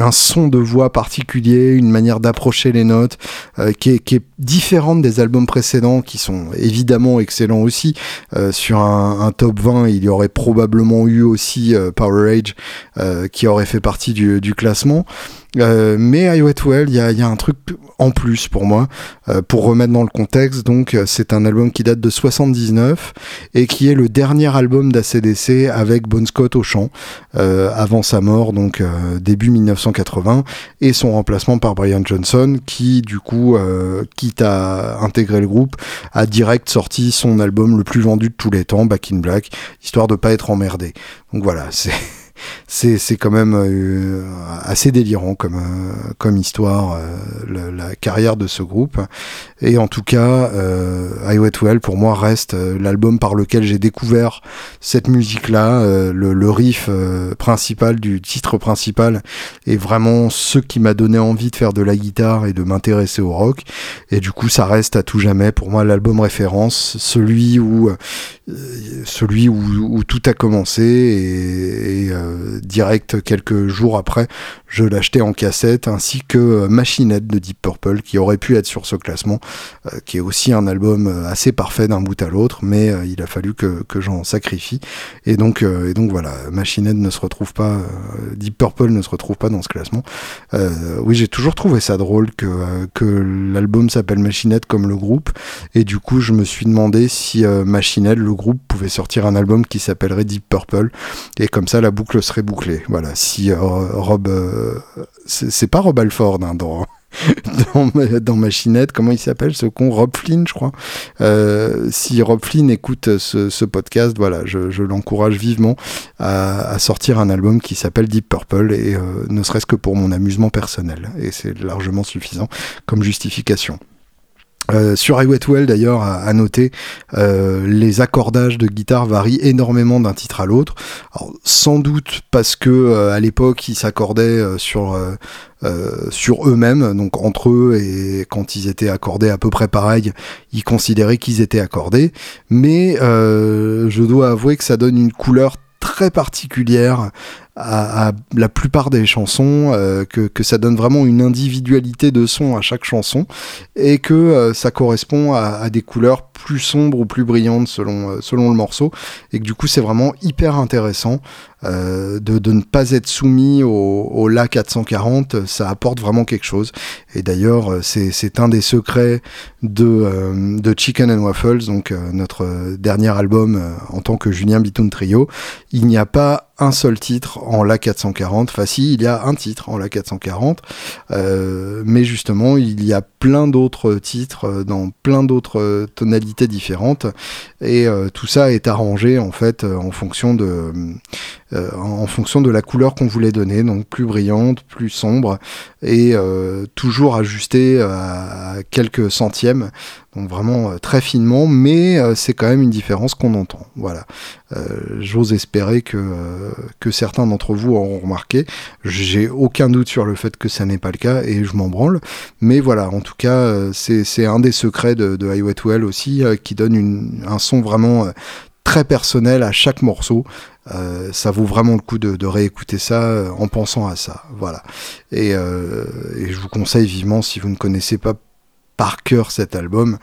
un son de voix particulier, une manière approcher les notes, euh, qui, est, différente des albums précédents, qui sont évidemment excellents aussi. Euh, sur un, top 20, il y aurait probablement eu aussi euh, Power Age, qui aurait fait partie du classement. Euh, mais to Hell, il y a, y a, un truc en plus pour moi, euh, pour remettre dans le contexte. Donc, euh, c'est un album qui date de 79 et qui est le dernier album d'ACDC avec Bon Scott au chant, avant sa mort, donc début 1980, et son remplacement par Brian Johnson, qui du coup, quitte à intégrer le groupe, a direct sorti son album le plus vendu de tous les temps, Back in Black, histoire de pas être emmerdé. Donc voilà, c'est c'est quand même euh, assez délirant comme, euh, comme histoire, euh, la, carrière de ce groupe. Et en tout cas, Highway to Hell, pour moi, reste l'album par lequel j'ai découvert cette musique-là. Le, le, riff principal du titre principal est vraiment ce qui m'a donné envie de faire de la guitare et de m'intéresser au rock. Et du coup, ça reste à tout jamais pour moi l'album référence, celui où, celui où, où, tout a commencé et, et direct quelques jours après, je l'achetais en cassette, ainsi que Machinette de Deep Purple, qui aurait pu être sur ce classement, qui est aussi un album assez parfait d'un bout à l'autre, mais il a fallu que, que j'en sacrifie. Et donc, et donc voilà, Machinette ne se retrouve pas, Deep Purple ne se retrouve pas dans ce classement. oui, j'ai toujours trouvé ça drôle que, que l'album s'appelle Machinette comme le groupe, et du coup, je me suis demandé si Machinette, le groupe, pouvait sortir un album qui s'appellerait Deep Purple, et comme ça, la boucle serait bouclée. Voilà, si Rob, c'est pas Rob Alford hein, dans Machinette, comment il s'appelle ce con? Rob Flynn, je crois. Euh, si Rob Flynn écoute ce, podcast, voilà, je, l'encourage vivement à, sortir un album qui s'appelle Deep Purple, et euh, ne serait-ce que pour mon amusement personnel. Et c'est largement suffisant comme justification. Euh, sur I d'ailleurs à, noter euh, les accordages de guitare varient énormément d'un titre à l'autre. Sans doute parce que euh, à l'époque ils s'accordaient sur sur eux-mêmes. Donc entre eux et quand ils étaient accordés à peu près pareil ils considéraient qu'ils étaient accordés. Mais je dois avouer que ça donne une couleur très particulière à, la plupart des chansons, euh, que, que, ça donne vraiment une individualité de son à chaque chanson, et que euh, ça correspond à, à, des couleurs plus sombres ou plus brillantes selon, euh, selon le morceau, et que du coup c'est vraiment hyper intéressant de, de, ne pas être soumis au, au La 440, ça apporte vraiment quelque chose. Et d'ailleurs, c'est un des secrets de, de Chicken and Waffles, donc notre dernier album en tant que Julien Bitoun Trio. Il n'y a pas un seul titre en La 440. Enfin, si, il y a un titre en La 440, euh, mais justement, il y a plein d'autres titres euh, dans plein d'autres euh, tonalités différentes, et tout ça est arrangé en fait en fonction de en fonction de la couleur qu'on voulait donner, donc plus brillante, plus sombre, et toujours ajusté à quelques centièmes donc vraiment euh, très finement, mais euh, c'est quand même une différence qu'on entend. Voilà. Euh, j'ose espérer que, certains d'entre vous auront remarqué. J'ai aucun doute sur le fait que ça n'est pas le cas et je m'en branle. Mais voilà, en tout cas, c'est un des secrets de, de Highway to aussi, qui donne un son vraiment très personnel à chaque morceau. ça vaut vraiment le coup de, réécouter ça en pensant à ça. Voilà. Et, et, je vous conseille vivement, si vous ne connaissez pas par cœur cet album,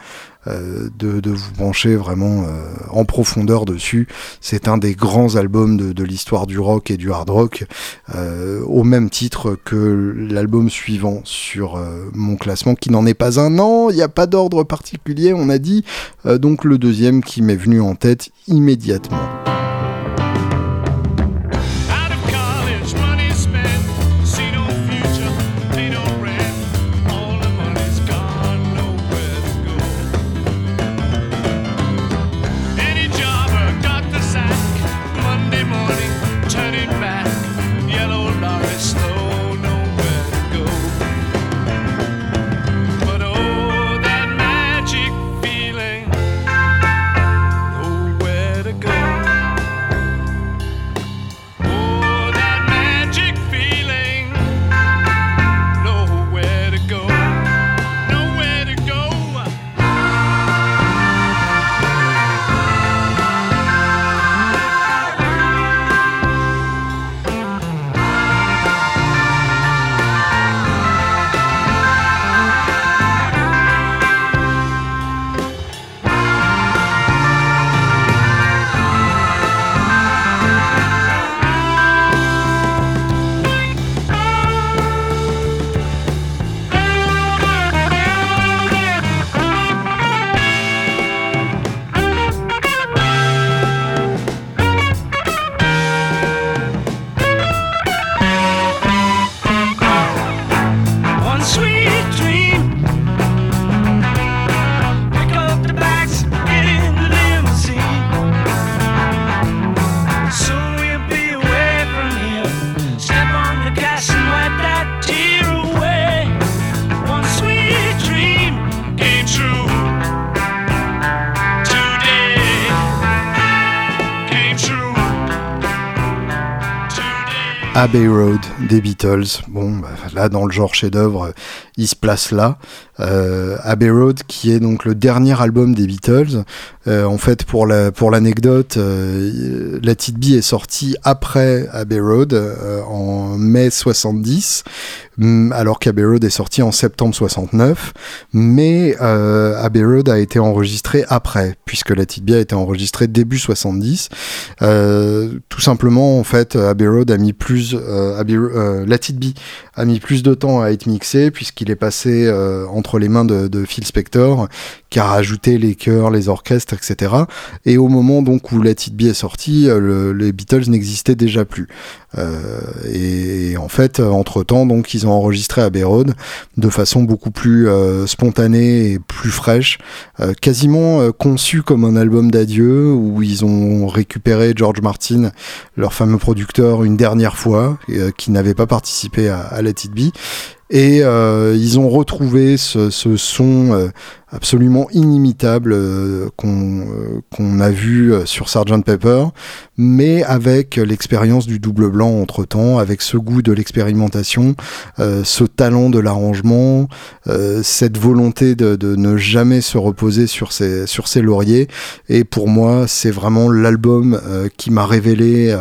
euh, de, vous brancher vraiment euh, en profondeur dessus. C'est un des grands albums de, l'histoire du rock et du hard rock, euh, au même titre que l'album suivant sur mon classement, qui n'en est pas un an, il n'y a pas d'ordre particulier, on a dit, donc le deuxième qui m'est venu en tête immédiatement. Beatles. Bon, bah, là dans le genre chef-d'œuvre, il se place là. Euh, Abbey Road, qui est donc le dernier album des Beatles. Euh, en fait, pour la pour l'anecdote, euh, La Tite Bee est sortie après Abbey Road en mai 70, mm, alors qu'Abbey Road est sorti en septembre 69. Mais Abbey Road a été enregistré après, puisque La Bee a été enregistrée début 70. tout simplement, en fait, Abbey Road a mis plus, La Tite Bee a mis plus de temps à être mixé puisqu'il est passé en entre les mains de, Phil Spector, qui a rajouté les chœurs, les orchestres, etc. Et au moment donc où It Be est sorti, euh, les Beatles n'existaient déjà plus. Euh, et, en fait, entre temps, donc ils ont enregistré à Road de façon beaucoup plus euh, spontanée et plus fraîche, quasiment conçu comme un album d'adieu où ils ont récupéré George Martin, leur fameux producteur, une dernière fois, qui n'avait pas participé à, à Let et euh, ils ont retrouvé ce, son euh, absolument inimitable euh, euh, qu'on a vu euh, sur Sgt Pepper, mais avec l'expérience du double blanc entre temps, avec ce goût de l'expérimentation, ce talent de l'arrangement, cette volonté de, de, ne jamais se reposer sur ses, sur ses lauriers. Et pour moi, c'est vraiment l'album qui m'a révélé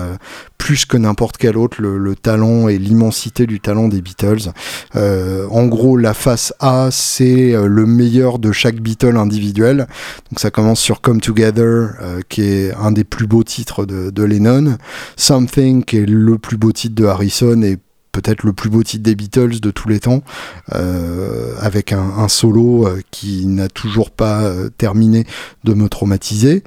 plus que n'importe quel autre le, le talent et l'immensité du talent des Beatles. en gros, la face A, c'est le meilleur de chaque Beatle individuel. Donc ça commence sur Come Together, euh, qui est un des plus beaux titres de, Lennon, Something, qui est le plus beau titre de Harrison et peut-être le plus beau titre des Beatles de tous les temps, euh, avec un, solo euh, qui n'a toujours pas terminé de me traumatiser.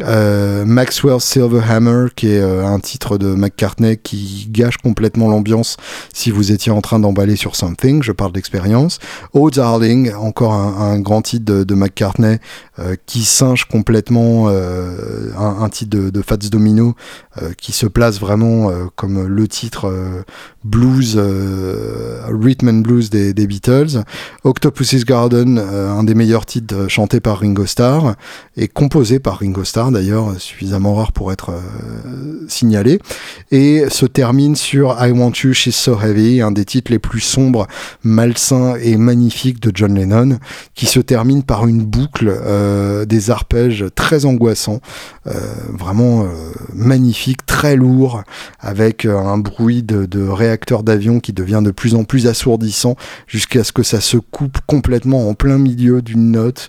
Euh, Maxwell Silverhammer, qui est euh, un titre de McCartney qui gâche complètement l'ambiance si vous étiez en train d'emballer sur Something, je parle d'expérience. Oh Darling, encore un, grand titre de, McCartney euh, qui singe complètement un, titre de, Fats Domino qui se place vraiment comme le titre blues, rhythm and blues des, des Beatles. Octopus's Garden, un des meilleurs titres chantés par Ringo Starr et composé par Ringo Starr d'ailleurs, suffisamment rare pour être euh, signalé, et se termine sur I Want You, She's So Heavy, un des titres les plus sombres, malsains et magnifiques de John Lennon, qui se termine par une boucle euh, des arpèges très angoissants, euh, vraiment magnifique, très lourd, avec un bruit de, réacteur d'avion qui devient de plus en plus assourdissant, jusqu'à ce que ça se coupe complètement en plein milieu d'une note,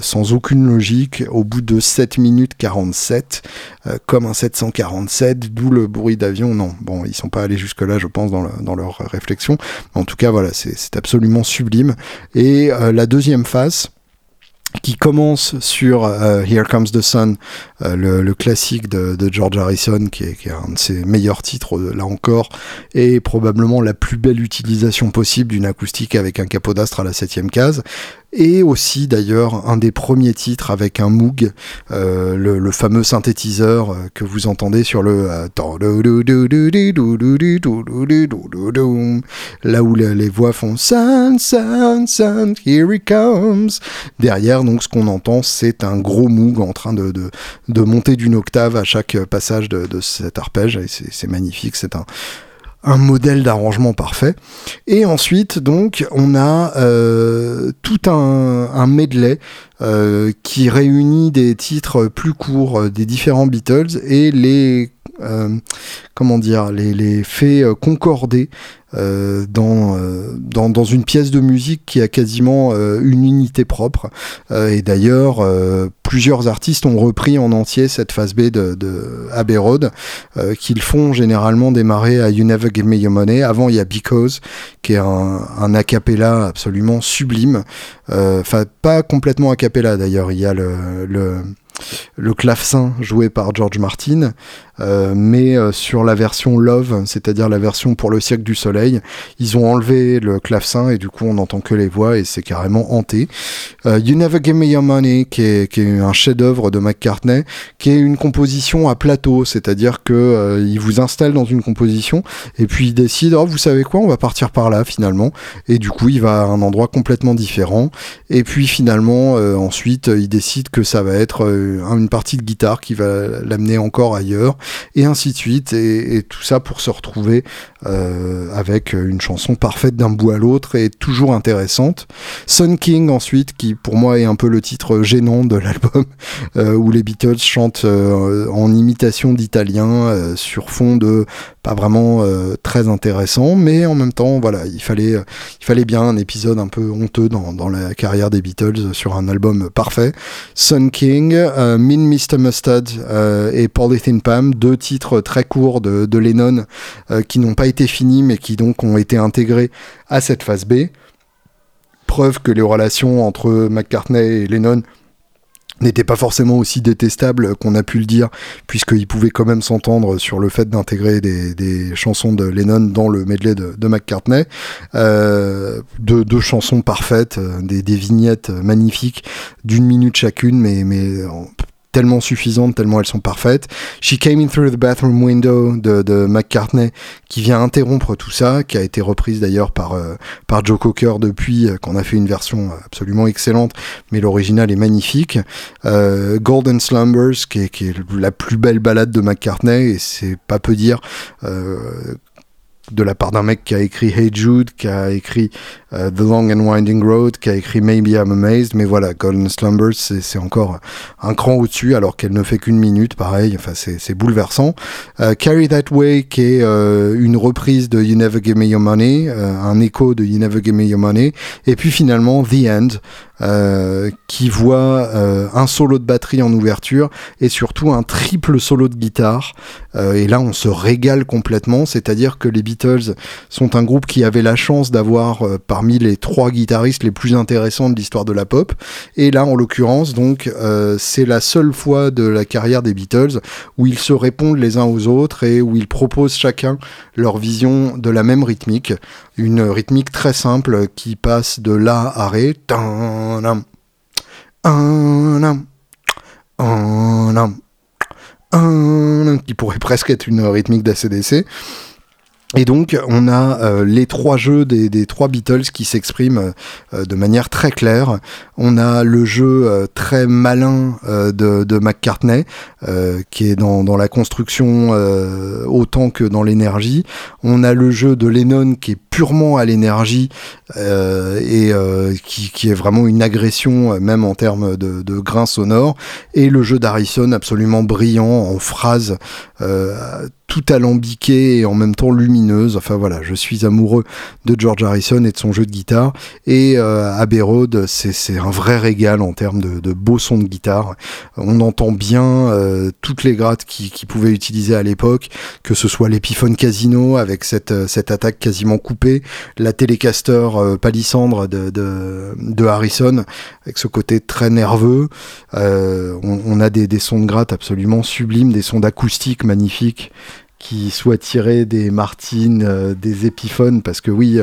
sans aucune logique, au bout de 7 minutes 47, euh, comme un 747, d'où le bruit d'avion. Non, bon, ils sont pas allés jusque-là, je pense, dans, leur réflexion. En tout cas, voilà, c'est absolument sublime. Et euh, la deuxième phase, qui commence sur euh, Here Comes the Sun, le, classique de, George Harrison, qui est, qui est, un de ses meilleurs titres, là encore, et probablement la plus belle utilisation possible d'une acoustique avec un capot d'astre à la septième case et aussi d'ailleurs un des premiers titres avec un Moog, euh, le, fameux synthétiseur euh, que vous entendez sur le là où les, voix font Sun, Sun, Sun, here he comes. Derrière, donc ce qu'on entend, c'est un gros Moog en train de, de, de monter d'une octave à chaque passage de, de cet arpège, et c'est magnifique, c'est un un modèle d'arrangement parfait. Et ensuite, donc, on a euh, tout un, un medley euh, qui réunit des titres plus courts euh, des différents Beatles et les comment dire les, faits concordés euh, dans, euh, dans, dans, une pièce de musique qui a quasiment euh, une unité propre. et d'ailleurs, plusieurs artistes ont repris en entier cette phase B de, de Abbey Road, qu'ils font généralement démarrer à You Never Give Me Your Money. Avant, il y a Because, qui est un, un a cappella absolument sublime. Enfin, pas complètement a cappella d'ailleurs. Il y a le le clavecin joué par George Martin, euh, mais euh, sur la version Love, c'est-à-dire la version pour le siècle du soleil, ils ont enlevé le clavecin et du coup on n'entend que les voix et c'est carrément hanté. Euh, you Never Give Me Your Money, qui est, un chef-d'œuvre de McCartney, qui est une composition à plateau, c'est-à-dire que il vous installe dans une composition et puis il décide, oh, vous savez quoi, on va partir par là finalement, et du coup il va à un endroit complètement différent, et puis finalement ensuite il décide que ça va être une partie de guitare qui va l'amener encore ailleurs, et ainsi de suite, et, tout ça pour se retrouver avec une chanson parfaite d'un bout à l'autre et toujours intéressante. Sun King ensuite, qui pour moi est un peu le titre gênant de l'album, euh, où les Beatles chantent euh, en imitation d'italien euh, sur fond de pas vraiment très intéressant, mais en même temps, voilà, il fallait, il fallait bien un épisode un peu honteux dans la carrière des Beatles sur un album parfait. Sun King, Min Mr. Mustard et Polythene Pam, deux titres très courts de, de Lennon qui n'ont pas été finis, mais qui donc ont été intégrés à cette phase B. Preuve que les relations entre McCartney et Lennon n'étaient pas forcément aussi détestables qu'on a pu le dire, puisqu'ils pouvaient quand même s'entendre sur le fait d'intégrer des, chansons de Lennon dans le medley de, McCartney. Euh, deux, chansons parfaites, euh, des, vignettes magnifiques d'une minute chacune, mais tellement suffisantes, tellement elles sont parfaites. She Came In Through the Bathroom Window de, McCartney, qui vient interrompre tout ça, qui a été reprise d'ailleurs par, euh, par Joe Cocker depuis, euh, qu'on a fait une version absolument excellente, mais l'original est magnifique. Euh, Golden Slumbers, qui est, qui est, la plus belle balade de McCartney, et c'est pas peu dire de la part d'un mec qui a écrit Hey Jude, qui a écrit euh, The Long and Winding Road, qui a écrit Maybe I'm Amazed, mais voilà, Golden Slumbers, c'est encore un cran au-dessus, alors qu'elle ne fait qu'une minute, pareil, enfin c'est bouleversant. Euh, Carry That Way, qui est euh, une reprise de You Never Give Me Your Money, un écho de You Never Give Me Your Money, et puis finalement The End, euh, qui voit euh, un solo de batterie en ouverture et surtout un triple solo de guitare. Euh, et là, on se régale complètement, c'est-à-dire que les Beatles sont un groupe qui avait la chance d'avoir parmi les trois guitaristes les plus intéressants de l'histoire de la pop. Et là, en l'occurrence, donc, c'est la seule fois de la carrière des Beatles où ils se répondent les uns aux autres et où ils proposent chacun leur vision de la même rythmique. Une rythmique très simple qui passe de La à Ré, qui pourrait presque être une rythmique d'ACDC. Et donc, on a euh, les trois jeux des, trois Beatles qui s'expriment euh, de manière très claire. On a le jeu euh, très malin de, de, McCartney, qui est dans, dans la construction autant que dans l'énergie. On a le jeu de Lennon qui est purement à l'énergie et qui, qui, est vraiment une agression, même en termes de, grains sonores. Et le jeu d'Harrison absolument brillant en phrases tout alambiqué et en même temps lumineuse. Enfin voilà, je suis amoureux de George Harrison et de son jeu de guitare. Et euh, Abbey Road, c'est un vrai régal en termes de, de beaux sons de guitare. On entend bien euh, toutes les grattes qu'ils qui pouvaient utiliser à l'époque, que ce soit l'Epiphone Casino avec cette, euh, cette attaque quasiment coupée, la Telecaster euh, palissandre de, Harrison avec ce côté très nerveux. Euh, on, a des, des sons de gratte absolument sublimes, des sons d'acoustique magnifiques qui soit tiré des Martines, euh, des épiphones, parce que oui,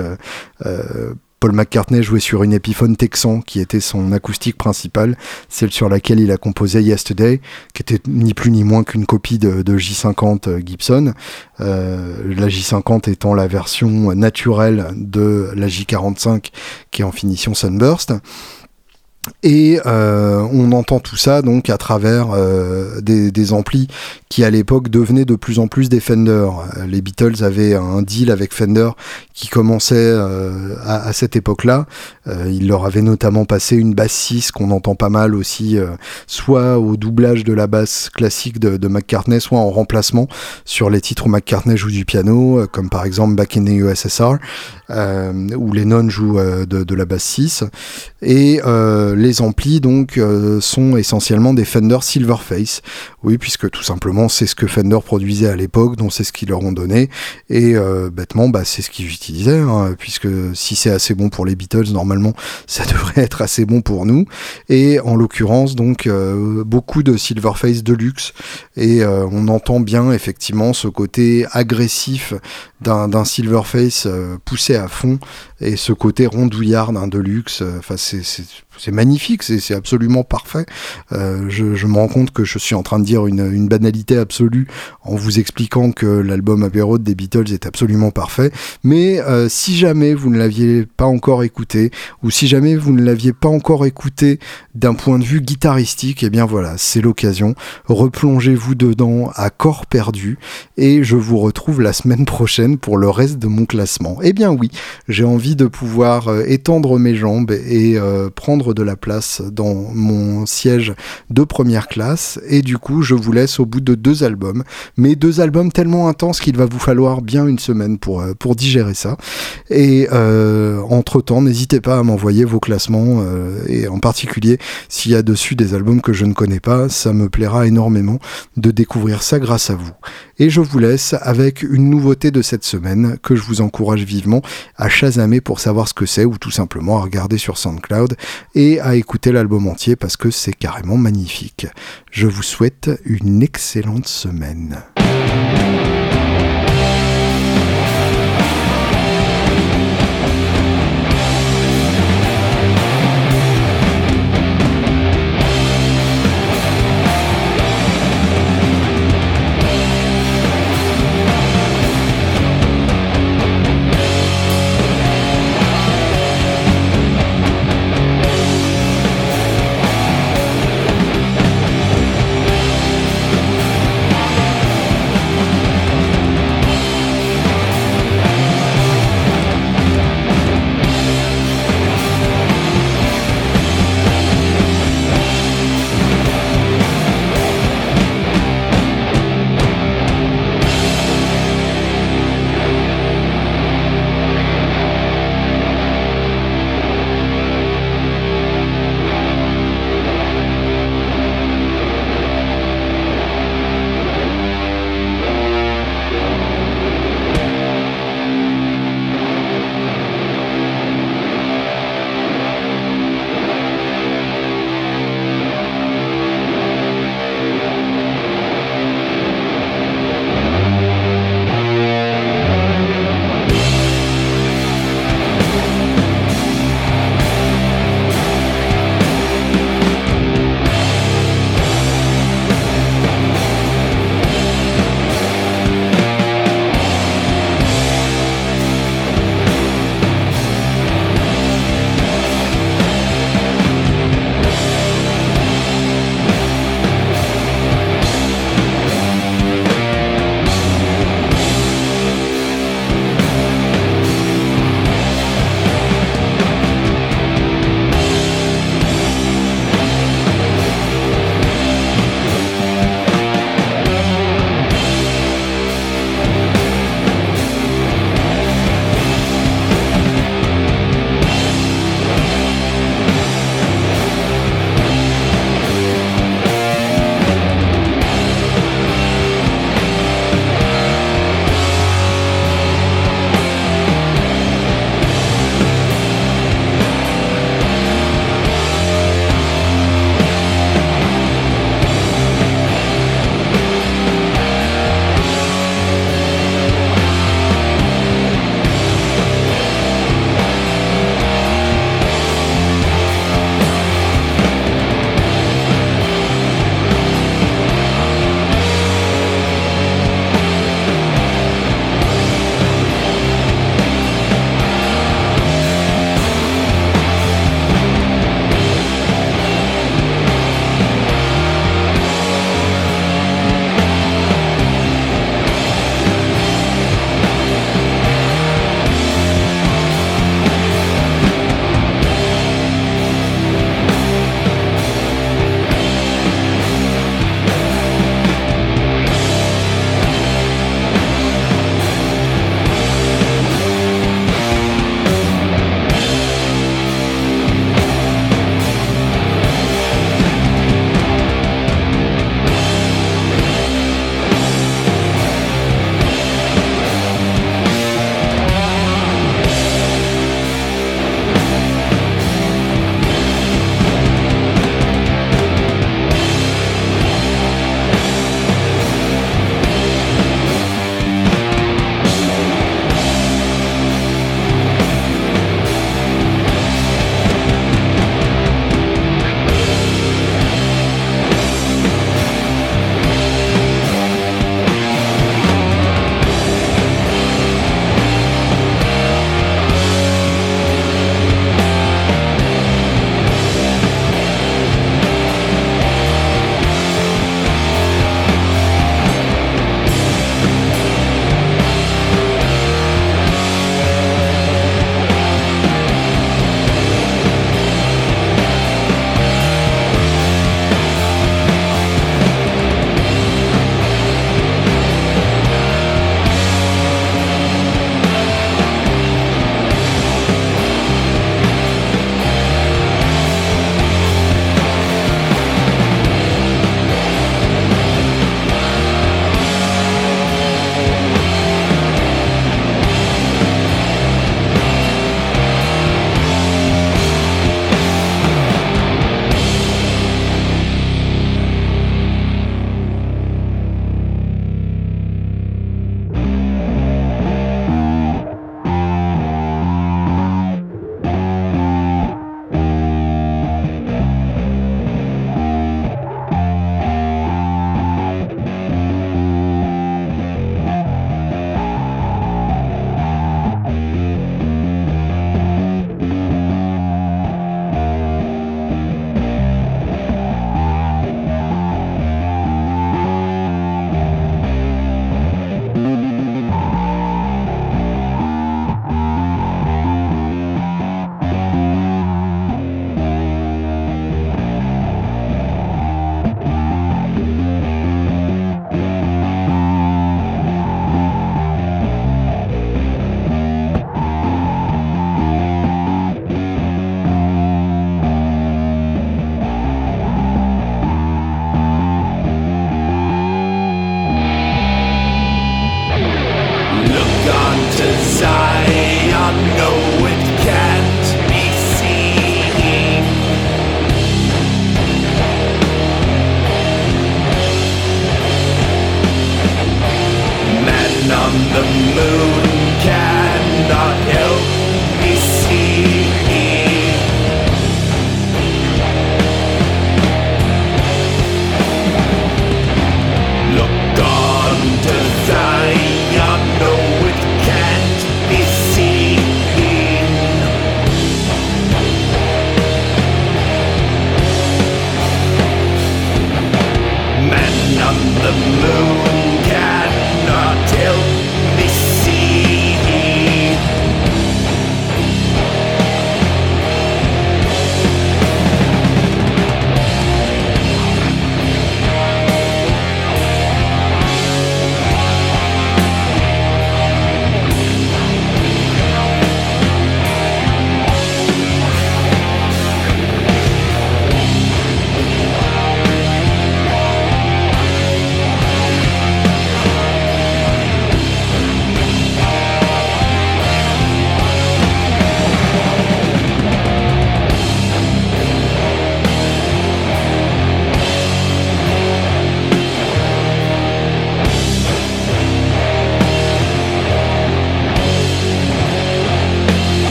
Paul McCartney jouait sur une épiphone Texan qui était son acoustique principale, celle sur laquelle il a composé Yesterday, qui était ni plus ni moins qu'une copie de, de J50 Gibson. la J50 étant la version naturelle de la J45 qui est en finition Sunburst. Et euh, on entend tout ça donc à travers euh, des, amplis qui à l'époque devenaient de plus en plus des Fender. Les Beatles avaient un deal avec Fender qui commençait euh, à, cette époque-là. Euh, il leur avait notamment passé une basse 6 qu'on entend pas mal aussi, euh, soit au doublage de la basse classique de, McCartney, soit en remplacement sur les titres où McCartney joue du piano, comme par exemple Back in the USSR, où Lennon joue de, de, la basse 6. Et les amplis donc sont essentiellement des Fender Silverface. Oui, puisque tout simplement c'est ce que Fender produisait à l'époque, donc c'est ce qu'ils leur ont donné. Et bêtement, bah, c'est ce qu'ils utilisent Hein, puisque si c'est assez bon pour les Beatles, normalement, ça devrait être assez bon pour nous. Et en l'occurrence, donc, euh, beaucoup de Silverface Deluxe, et euh, on entend bien effectivement ce côté agressif d'un Silverface euh, poussé à fond, et ce côté rondouillard d'un Deluxe. Enfin, c'est c'est magnifique, c'est absolument parfait. Euh, je, me rends compte que je suis en train de dire une, banalité absolue en vous expliquant que l'album Abbey des Beatles est absolument parfait. Mais euh, si jamais vous ne l'aviez pas encore écouté, ou si jamais vous ne l'aviez pas encore écouté d'un point de vue guitaristique, eh bien voilà, c'est l'occasion. Replongez-vous dedans à corps perdu et je vous retrouve la semaine prochaine pour le reste de mon classement. Eh bien oui, j'ai envie de pouvoir euh, étendre mes jambes et prendre de la place dans mon siège de première classe et du coup je vous laisse au bout de deux albums, mais deux albums tellement intenses qu'il va vous falloir bien une semaine pour, euh, pour digérer ça. Et entre temps, n'hésitez pas à m'envoyer vos classements et en particulier s'il y a dessus des albums que je ne connais pas, ça me plaira énormément de découvrir ça grâce à vous. Et je vous laisse avec une nouveauté de cette semaine que je vous encourage vivement à chasamer pour savoir ce que c'est ou tout simplement à regarder sur SoundCloud et à écouter l'album entier parce que c'est carrément magnifique. Je vous souhaite une excellente semaine. the moon.